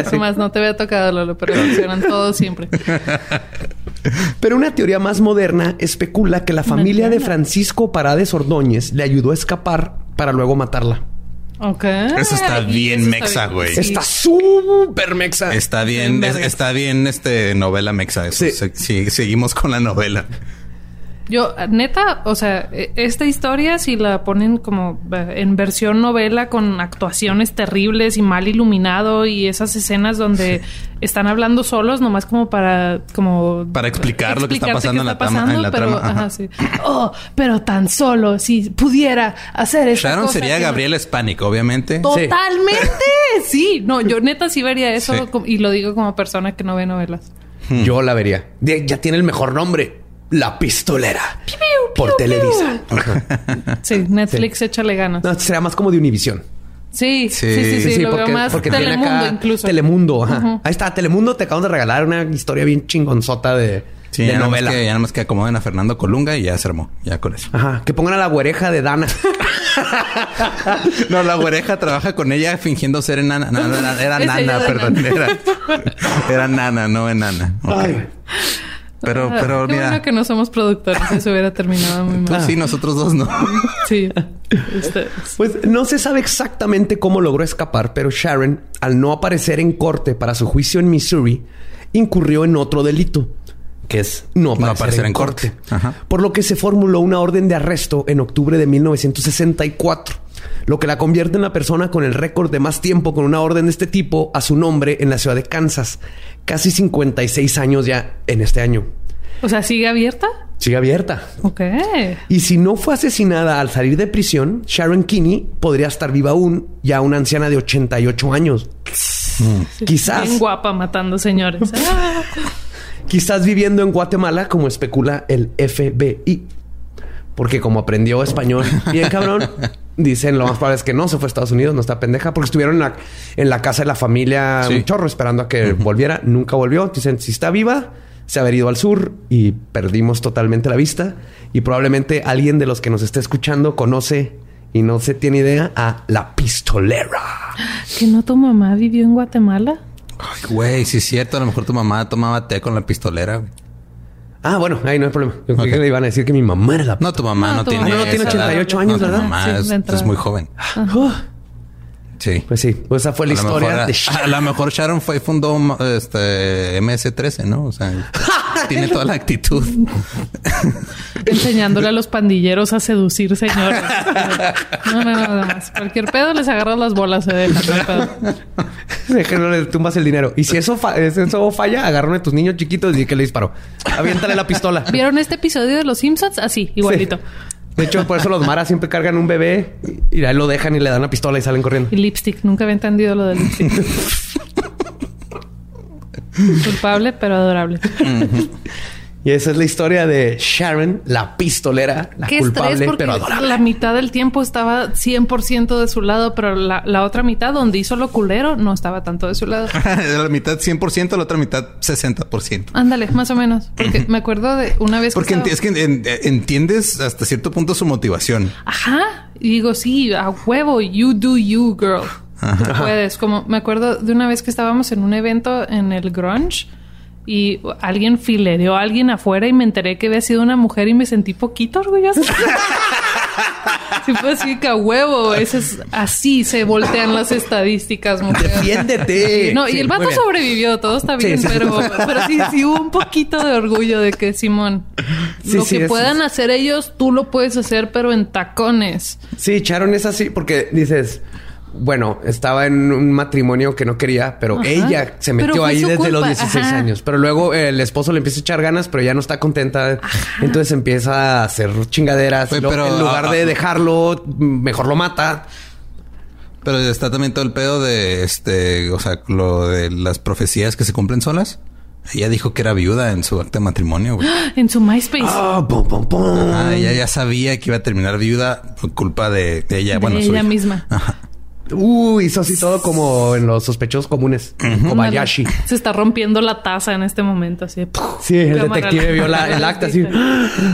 sí. Más no te había tocado, Lolo, pero funcionan todos siempre. Pero una teoría más moderna especula que la familia de Francisco Parades Ordóñez le ayudó a escapar para luego matarla. Ok. Eso está bien eso mexa, güey. Sí. Está súper mexa. Está bien, es- está bien este novela mexa. Eso. Sí. Se- sí, seguimos con la novela. Yo, neta, o sea, e- esta historia, si la ponen como eh, en versión novela con actuaciones terribles y mal iluminado y esas escenas donde están hablando solos, nomás como para, como Para explicar lo que está pasando en la en pero, trama, ajá. ajá, sí. Oh, pero tan solo si pudiera hacer esta Sharon cosa sería que no- obviamente. Totalmente, sí. No, yo neta sí vería eso Sí. y lo digo como persona que no ve novelas. Yo la vería. Ya tiene el mejor nombre. La pistolera. por Televisa. Sí, Netflix échale ganas. No, será más como de Univisión. Sí, Sí. sí, sí, sí, lo porque, veo más porque tiene Telemundo acá incluso. Telemundo, ajá. Ahí está, Telemundo te acaban de regalar una historia bien chingonzota de, Sí, de ya nada más novela. que, ya nada más que acomoden a Fernando Colunga y ya se armó. Ya con eso. Ajá, que pongan a la güereja de Dana. No, la güereja trabaja con ella fingiendo ser enana. No, no, no, era Es nana, perdón. Era, era nana, no enana. Ok. Ay. Pero, Ah, pero qué mira, bueno que no somos productores. Eso hubiera terminado muy pues mal. sí, nosotros dos no. Sí. Ustedes. Pues no se sabe exactamente cómo logró escapar, pero Sharon, al no aparecer en corte para su juicio en Missouri, incurrió en otro delito, que es no aparecer, aparecer en, en corte. corte. Ajá. Por lo que se formuló una orden de arresto en octubre de 1964, lo que la convierte en la persona con el récord de más tiempo con una orden de este tipo a su nombre en la ciudad de Kansas. Casi 56 años ya en este año. O sea, ¿sigue abierta? Sigue abierta. Ok. Y si no fue asesinada al salir de prisión, Sharon Kinney podría estar viva aún, ya una anciana de 88 años. Quizás, Bien guapa matando señores. Ah. quizás viviendo en Guatemala, como especula el FBI. Porque como aprendió español bien cabrón, dicen lo más probable es que no se fue a Estados Unidos, no está pendeja, porque estuvieron en la, en la casa de la familia Sí. un chorro esperando a que volviera, nunca volvió. Dicen, si está viva, se haber ido al sur y perdimos totalmente la vista. Y probablemente alguien de los que nos esté escuchando conoce y no se tiene idea a la pistolera. ¿Que no tu mamá vivió en Guatemala? Ay, güey, sí es cierto. A lo mejor tu mamá tomaba té con la pistolera. Ah, bueno, ahí no hay problema. Yo creí Ok. que le iban a decir que mi mamá era la No, tu mamá No, no, tu tiene. mamá no tiene esa edad. 88 años, No, tu ¿verdad? mamá Sí, es, es muy joven. Sí. Pues sí, pues esa fue la a, lo historia mejor, de a, Sharon. a lo mejor Sharon fue y fundó este MS-13, ¿no? O sea, tiene toda la actitud. Enseñándole a los pandilleros a seducir señores. No, no, no, nada más. Cualquier pedo les agarras las bolas, se dejan. no hay pedo. De que no le tumbas el dinero. Y si eso, fa- si eso falla, agarra a tus niños chiquitos y que le disparó. Aviéntale la pistola. ¿Vieron este episodio de Los Simpsons? Así, igualito. Sí. De hecho, por eso los maras siempre cargan un bebé y ahí lo dejan y le dan la pistola y salen corriendo. Y lipstick. Nunca había entendido lo del lipstick. Culpable, pero adorable. Y esa es la historia de Sharon, la pistolera, la Qué culpable, porque pero adorable. la mitad del tiempo estaba 100% de su lado, pero la, la otra mitad donde hizo lo culero no estaba tanto de su lado. la mitad 100%, la otra mitad 60%. Ándale, más o menos. Porque me acuerdo de una vez Porque que... estaba- es que en- en- entiendes hasta cierto punto su motivación. Ajá. Y digo, sí, a huevo, you do you, girl. Tú puedes. Como me acuerdo de una vez que estábamos en un evento en el grunge y alguien filereó a alguien afuera y me enteré que había sido una mujer y me sentí poquito orgullosa. sí, pues sí, que a huevo. Ese es así se voltean las estadísticas, mujer. Defiéndete. No, y el vato sobrevivió, todo está bien, sí. pero, pero sí, sí hubo un poquito de orgullo de que Simón, lo que es- puedan hacer ellos, tú lo puedes hacer, pero en tacones. Sí, Sharon es así porque dices, bueno, estaba en un matrimonio que no quería, pero Ajá. ella se metió ahí desde los culpa, 16 ajá. años. Pero luego eh, el esposo le empieza a echar ganas, pero ya no está contenta. Entonces empieza a hacer chingaderas. Pues, pero, en lugar ah, de ah, dejarlo, mejor lo mata. Pero está también todo el pedo de este, o sea, lo de las profecías que se cumplen solas. Ella dijo que era viuda en su acta de matrimonio. güey. En su MySpace. Ah, pum, pum, pum. Ella ya sabía que iba a terminar viuda por culpa de, de ella. de bueno, ella misma. Uh, hizo así todo como en los sospechosos comunes. Kobayashi. Se está rompiendo la taza en este momento, así. de, Sí, el cámara detective vio la- el acta así.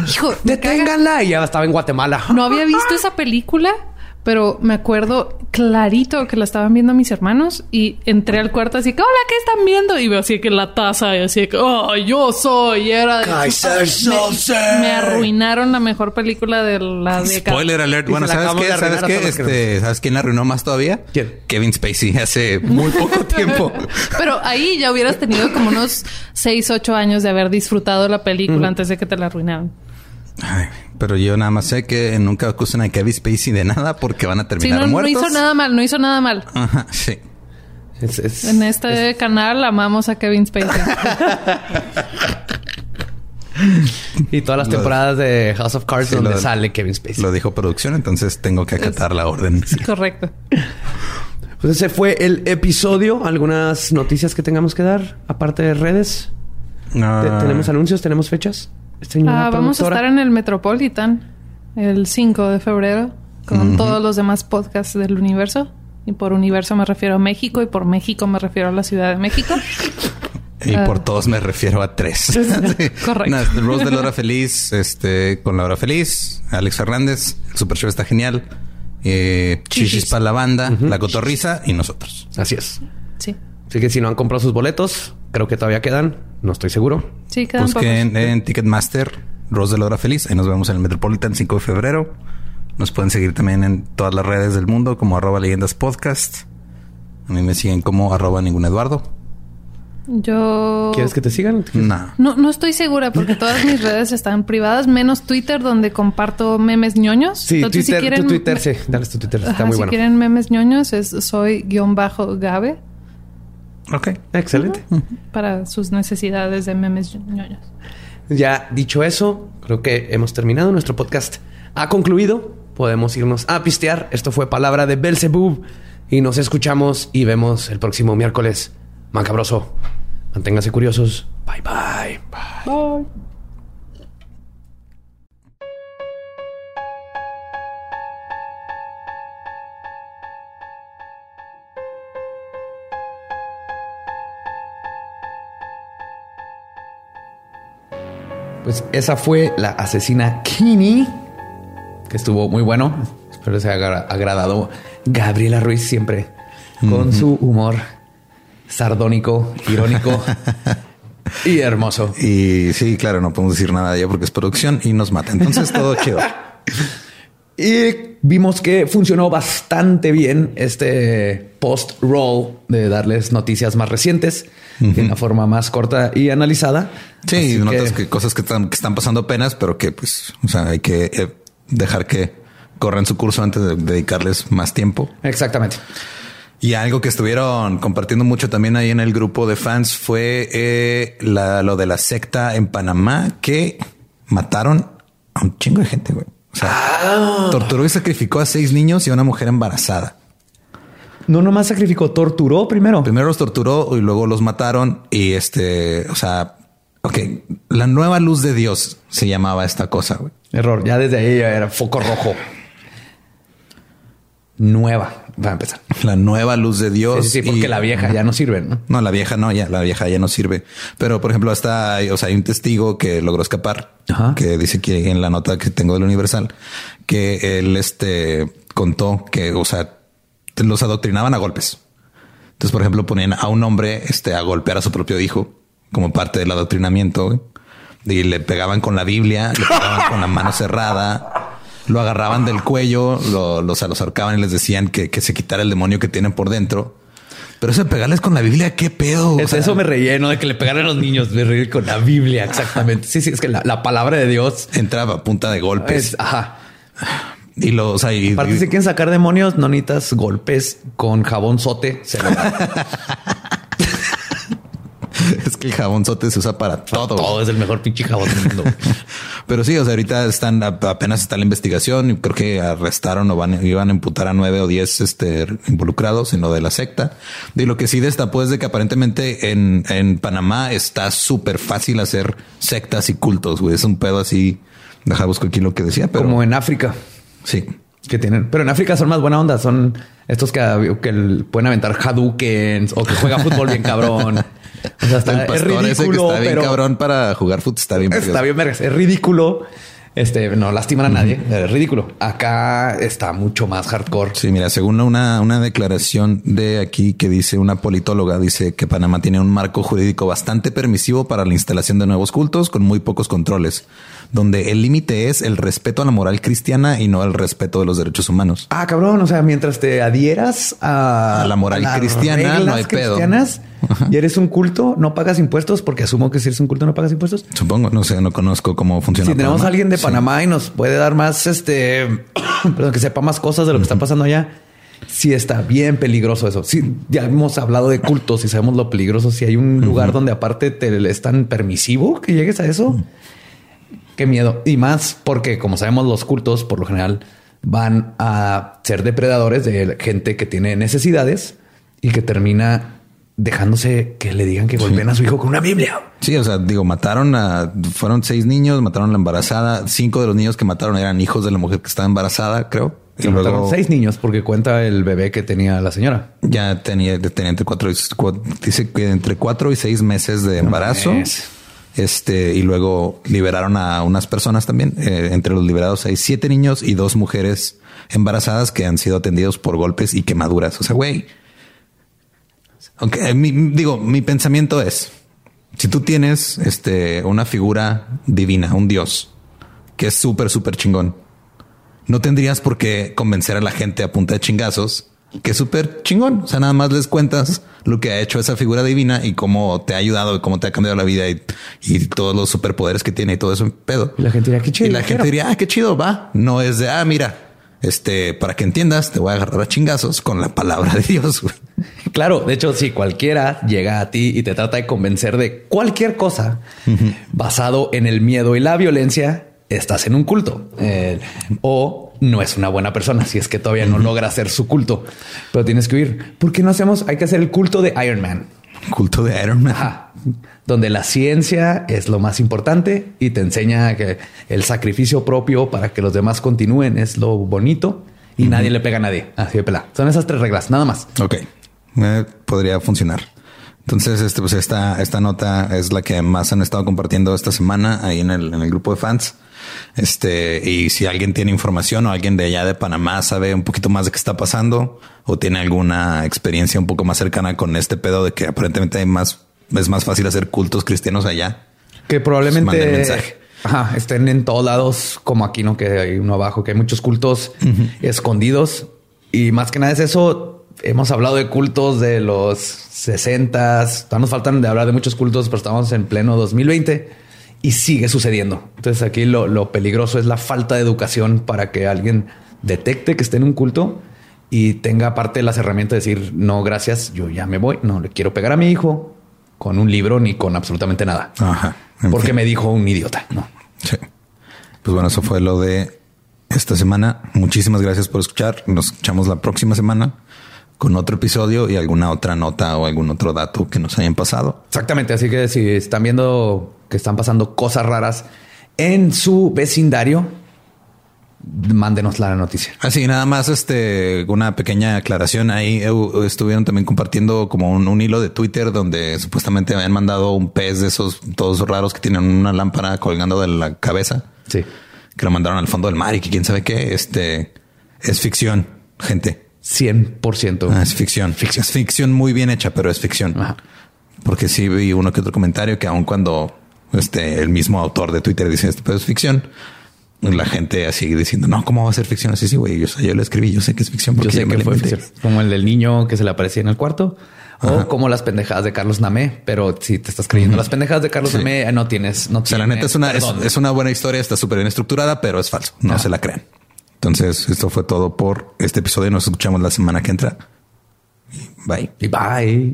Hijo. Deténganla. Y ya estaba en Guatemala. No había visto esa película, pero me acuerdo clarito que la estaban viendo mis hermanos y entré al cuarto así que, hola, ¿qué están viendo? Y veo así que la taza y así que, oh, yo soy. Y era de- Kaiser me, Soze. me arruinaron la mejor película de la década. Spoiler alert. Bueno, ¿sabes qué? ¿Sabes qué? Este, ¿Sabes quién arruinó más todavía? ¿Quién? Kevin Spacey hace muy poco tiempo. Pero ahí ya hubieras tenido como unos 6, 8 años de haber disfrutado la película antes de que te la arruinaran. Ay, pero yo nada más sé que nunca acusan a Kevin Spacey de nada porque van a Sí, terminar no, no muertos. hizo nada mal, no hizo nada mal. Ajá, sí. Es- es- En este canal amamos a Kevin Spacey. Y todas las Lo- temporadas de House of Cards Sí, donde lo- sale Kevin Spacey. Lo dijo producción, entonces tengo que acatar la orden. Correcto. Pues ese fue el episodio. ¿Algunas noticias que tengamos que dar? Aparte de redes. Ah, Te- ¿Tenemos anuncios? ¿Tenemos fechas? Señora Ah, vamos a estar en el Metropolitan el 5 de febrero con todos los demás podcasts del universo. Y por universo me refiero a México y por México me refiero a la Ciudad de México. y ah. por todos me refiero a tres. Sí. Correcto. No, Rose de la Hora Feliz, este, con la Hora Feliz, Alex Fernández, el Super Show está genial. Eh, Chichis Chichis. para la banda, La Cotorriza y nosotros. Así es. Sí. Así que si no han comprado sus boletos, creo que todavía quedan. No estoy seguro. Sí, quedan Busquen pocos. en Ticketmaster Rose de la Hora Feliz. Ahí nos vemos en el Metropolitan 5 de febrero. Nos pueden seguir también en todas las redes del mundo como arroba leyendas podcast. A mí me siguen como arroba ningún Eduardo. Yo... ¿Quieres que te sigan? No. No, no estoy segura porque todas mis redes están privadas, menos Twitter donde comparto memes ñoños. Sí, Entonces, Twitter, si quieren, tu Twitter, sí. Dale tu Twitter. Está Ajá, muy si bueno. quieren memes ñoños es soy guion bajo Gabe Ok. Excelente. para sus necesidades de memes ñoños. Ya dicho eso, creo que hemos terminado. Nuestro podcast ha concluido. Podemos irnos a pistear. Esto fue Palabra de Belzebub. Y nos escuchamos y vemos el próximo miércoles. Macabroso. Manténganse curiosos. Bye bye. Bye. Pues esa fue la asesina Kini, que estuvo muy bueno. Espero les haya agra- agradado Gabriela Ruiz siempre con su humor sardónico, irónico y hermoso. Y sí, claro, no podemos decir nada de ella porque es producción y nos mata. Entonces todo chido. Y vimos que funcionó bastante bien este post-roll de darles noticias más recientes de una forma más corta y analizada. Sí, Así notas que... cosas que están, que están pasando apenas, pero que pues, o sea, hay que eh, dejar que corran su curso antes de dedicarles más tiempo. Exactamente. Y algo que estuvieron compartiendo mucho también ahí en el grupo de fans fue eh, la- lo de la secta en Panamá que mataron a un chingo de gente, güey. O sea, torturó y sacrificó a seis niños y a una mujer embarazada. No nomás sacrificó, torturó primero. Primero los torturó y luego los mataron y este, o sea, ok, la nueva luz de Dios se llamaba esta cosa, güey. Error. Ya desde ahí ya era foco rojo. Nueva. Va a empezar. La nueva luz de Dios. Sí, sí, sí, porque y- la vieja ya no sirve, ¿no? No, la vieja no, ya la vieja ya no sirve. Pero por ejemplo, hasta hay, o sea, hay un testigo que logró esapar, Ajá. que dice que en la nota que tengo del Universal, que él este contó que, o sea, los adoctrinaban a golpes. Entonces, por ejemplo, ponían a un hombre este, a golpear a su propio hijo como parte del adoctrinamiento y le pegaban con la Biblia, le pegaban con la mano cerrada. Lo agarraban del cuello, lo, los, los ahorcaban y les decían que, que se quitara el demonio que tienen por dentro. Pero eso de pegarles con la Biblia, qué pedo. O Es- sea, eso me relleno de que le pegaran a los niños. Me reí con la Biblia, exactamente. Sí, sí, es que la, la palabra de Dios entraba a punta de golpes es, ajá. y los, o sea, y- Aparte, si quieren sacar demonios, no necesitas golpes con jabón sote. Se lo que el jabonzote se usa para todo. Todo es el mejor pinche jabón del mundo. Pero sí, o sea, ahorita están apenas está la investigación y creo que arrestaron o van, iban a imputar a nueve o diez este, involucrados en lo de la secta. Y lo que sí destapó es de que aparentemente en, en Panamá está súper fácil hacer sectas y cultos. Güey. Es un pedo así. Deja busco aquí lo que decía, pero Como en África. sí. Que tienen, pero en África son más buena onda. Son estos que, que pueden aventar Hadoukens o que juega fútbol bien cabrón. O sea, está, el es pastor ese que ridículo, está bien pero cabrón para jugar fútbol está bien. está bien vergas. Es ridículo. Este no lastiman a nadie. Es ridículo. Acá está mucho más hardcore. Sí, mira, según una, una declaración de aquí que dice una politóloga, dice que Panamá tiene un marco jurídico bastante permisivo para la instalación de nuevos cultos con muy pocos controles, donde el límite es el respeto a la moral cristiana y no el respeto de los derechos humanos. Ah, cabrón. O sea, mientras te adhieras a, A la moral cristiana, no hay pedo. cristianas y eres un culto, no pagas impuestos porque asumo que si eres un culto no pagas impuestos. Supongo, no sé, no conozco cómo funciona. Si tenemos Panamá. a alguien de Sí. Panamá y nos puede dar más, este, perdón, que sepa más cosas de lo que está pasando allá, sí está bien peligroso eso. Sí, ya hemos hablado de cultos y sabemos lo peligroso. Si hay un lugar donde aparte te es tan permisivo que llegues a eso, qué miedo. Y más porque, como sabemos, los cultos por lo general van a ser depredadores de gente que tiene necesidades y que termina dejándose que le digan que golpeen a su hijo con una Biblia. Sí, o sea, digo, mataron a, fueron seis niños, mataron a la embarazada. Cinco de los niños que mataron eran hijos de la mujer que estaba embarazada, creo. Y mataron seis niños porque cuenta el bebé que tenía la señora. Ya tenía, tenía entre cuatro y cua- dice que entre cuatro y seis meses de embarazo. Este, y luego liberaron a unas personas también. Eh, entre los liberados hay siete niños y dos mujeres embarazadas que han sido atendidos por golpes y quemaduras. O sea, güey. Aunque eh, digo, mi pensamiento es Si tú tienes este, una figura divina, un dios, que es súper, súper chingón, no tendrías por qué convencer a la gente a punta de chingazos que es súper chingón. O sea, nada más les cuentas lo que ha hecho esa figura divina y cómo te ha ayudado y cómo te ha cambiado la vida y, y todos los superpoderes que tiene y todo eso. Pedo. Y la gente diría, qué chido. Y la quiero. gente diría, ah, qué chido, va. No es de, ah, mira, este, para que entiendas, te voy a agarrar a chingazos con la palabra de Dios. güey. Claro, de hecho, si cualquiera llega a ti y te trata de convencer de cualquier cosa basado en el miedo y la violencia, estás en un culto Eh, o no es una buena persona si es que todavía no logra hacer su culto, pero tienes que huir. ¿Por qué no hacemos? Hay que hacer el culto de Iron Man. Culto de Iron Man. Ajá. Donde la ciencia es lo más importante y te enseña que el sacrificio propio para que los demás continúen es lo bonito y nadie le pega a nadie. Así de pelada. Son esas tres reglas, nada más. Ok, Eh, podría funcionar. Entonces, este, pues esta, esta nota es la que más han estado compartiendo esta semana ahí en el, en el grupo de fans. Este, y si alguien tiene información o alguien de allá de Panamá sabe un poquito más de qué está pasando o tiene alguna experiencia un poco más cercana con este pedo de que aparentemente hay más, es más fácil hacer cultos cristianos allá. Que Pues probablemente mensaje. ajá, estén en todos lados, como aquí, ¿no? Que hay uno abajo, que hay muchos cultos escondidos. Y más que nada es eso. Hemos hablado de cultos de los 60. Nos faltan de hablar de muchos cultos, pero estamos en pleno 2020 y sigue sucediendo. Entonces aquí lo, lo peligroso es la falta de educación para que alguien detecte que esté en un culto y tenga parte de las herramientas de decir, no, gracias, yo ya me voy, no le quiero pegar a mi hijo con un libro ni con absolutamente nada. Ajá. Porque fin. me dijo un idiota. No. Sí. Pues bueno, eso fue lo de esta semana. Muchísimas gracias por escuchar. Nos escuchamos la próxima semana con otro episodio y alguna otra nota o algún otro dato que nos hayan pasado. Exactamente. Así que si están viendo que están pasando cosas raras en su vecindario, mándenos la noticia. Así, nada más este, una pequeña aclaración ahí. Estuvieron también compartiendo como un, un hilo de Twitter donde supuestamente habían mandado un pez de esos todos raros que tienen una lámpara colgando de la cabeza, Sí. que lo mandaron al fondo del mar y que quién sabe qué. Este es ficción, gente. 100%. Ah, es ficción. Es ficción muy bien hecha, pero es ficción. Ajá. Porque sí vi uno que otro comentario que aun cuando este, el mismo autor de Twitter dice esto pero es ficción, la gente así diciendo, no, ¿cómo va a ser ficción? Así, sí, güey, yo, yo lo escribí, yo sé que es ficción. Yo porque sé que fue inventé". ficción. como el del niño que se le aparecía en el cuarto o como las pendejadas de Carlos Namé. Pero si te estás creyendo las pendejadas de Carlos Sí. Namé, eh, no tienes, no O sea, la neta es una, es, es una buena historia, está súper bien estructurada, pero es falso. No Ah. se la crean. Entonces, esto fue todo por este episodio. Nos escuchamos la semana que entra. Bye. Y bye.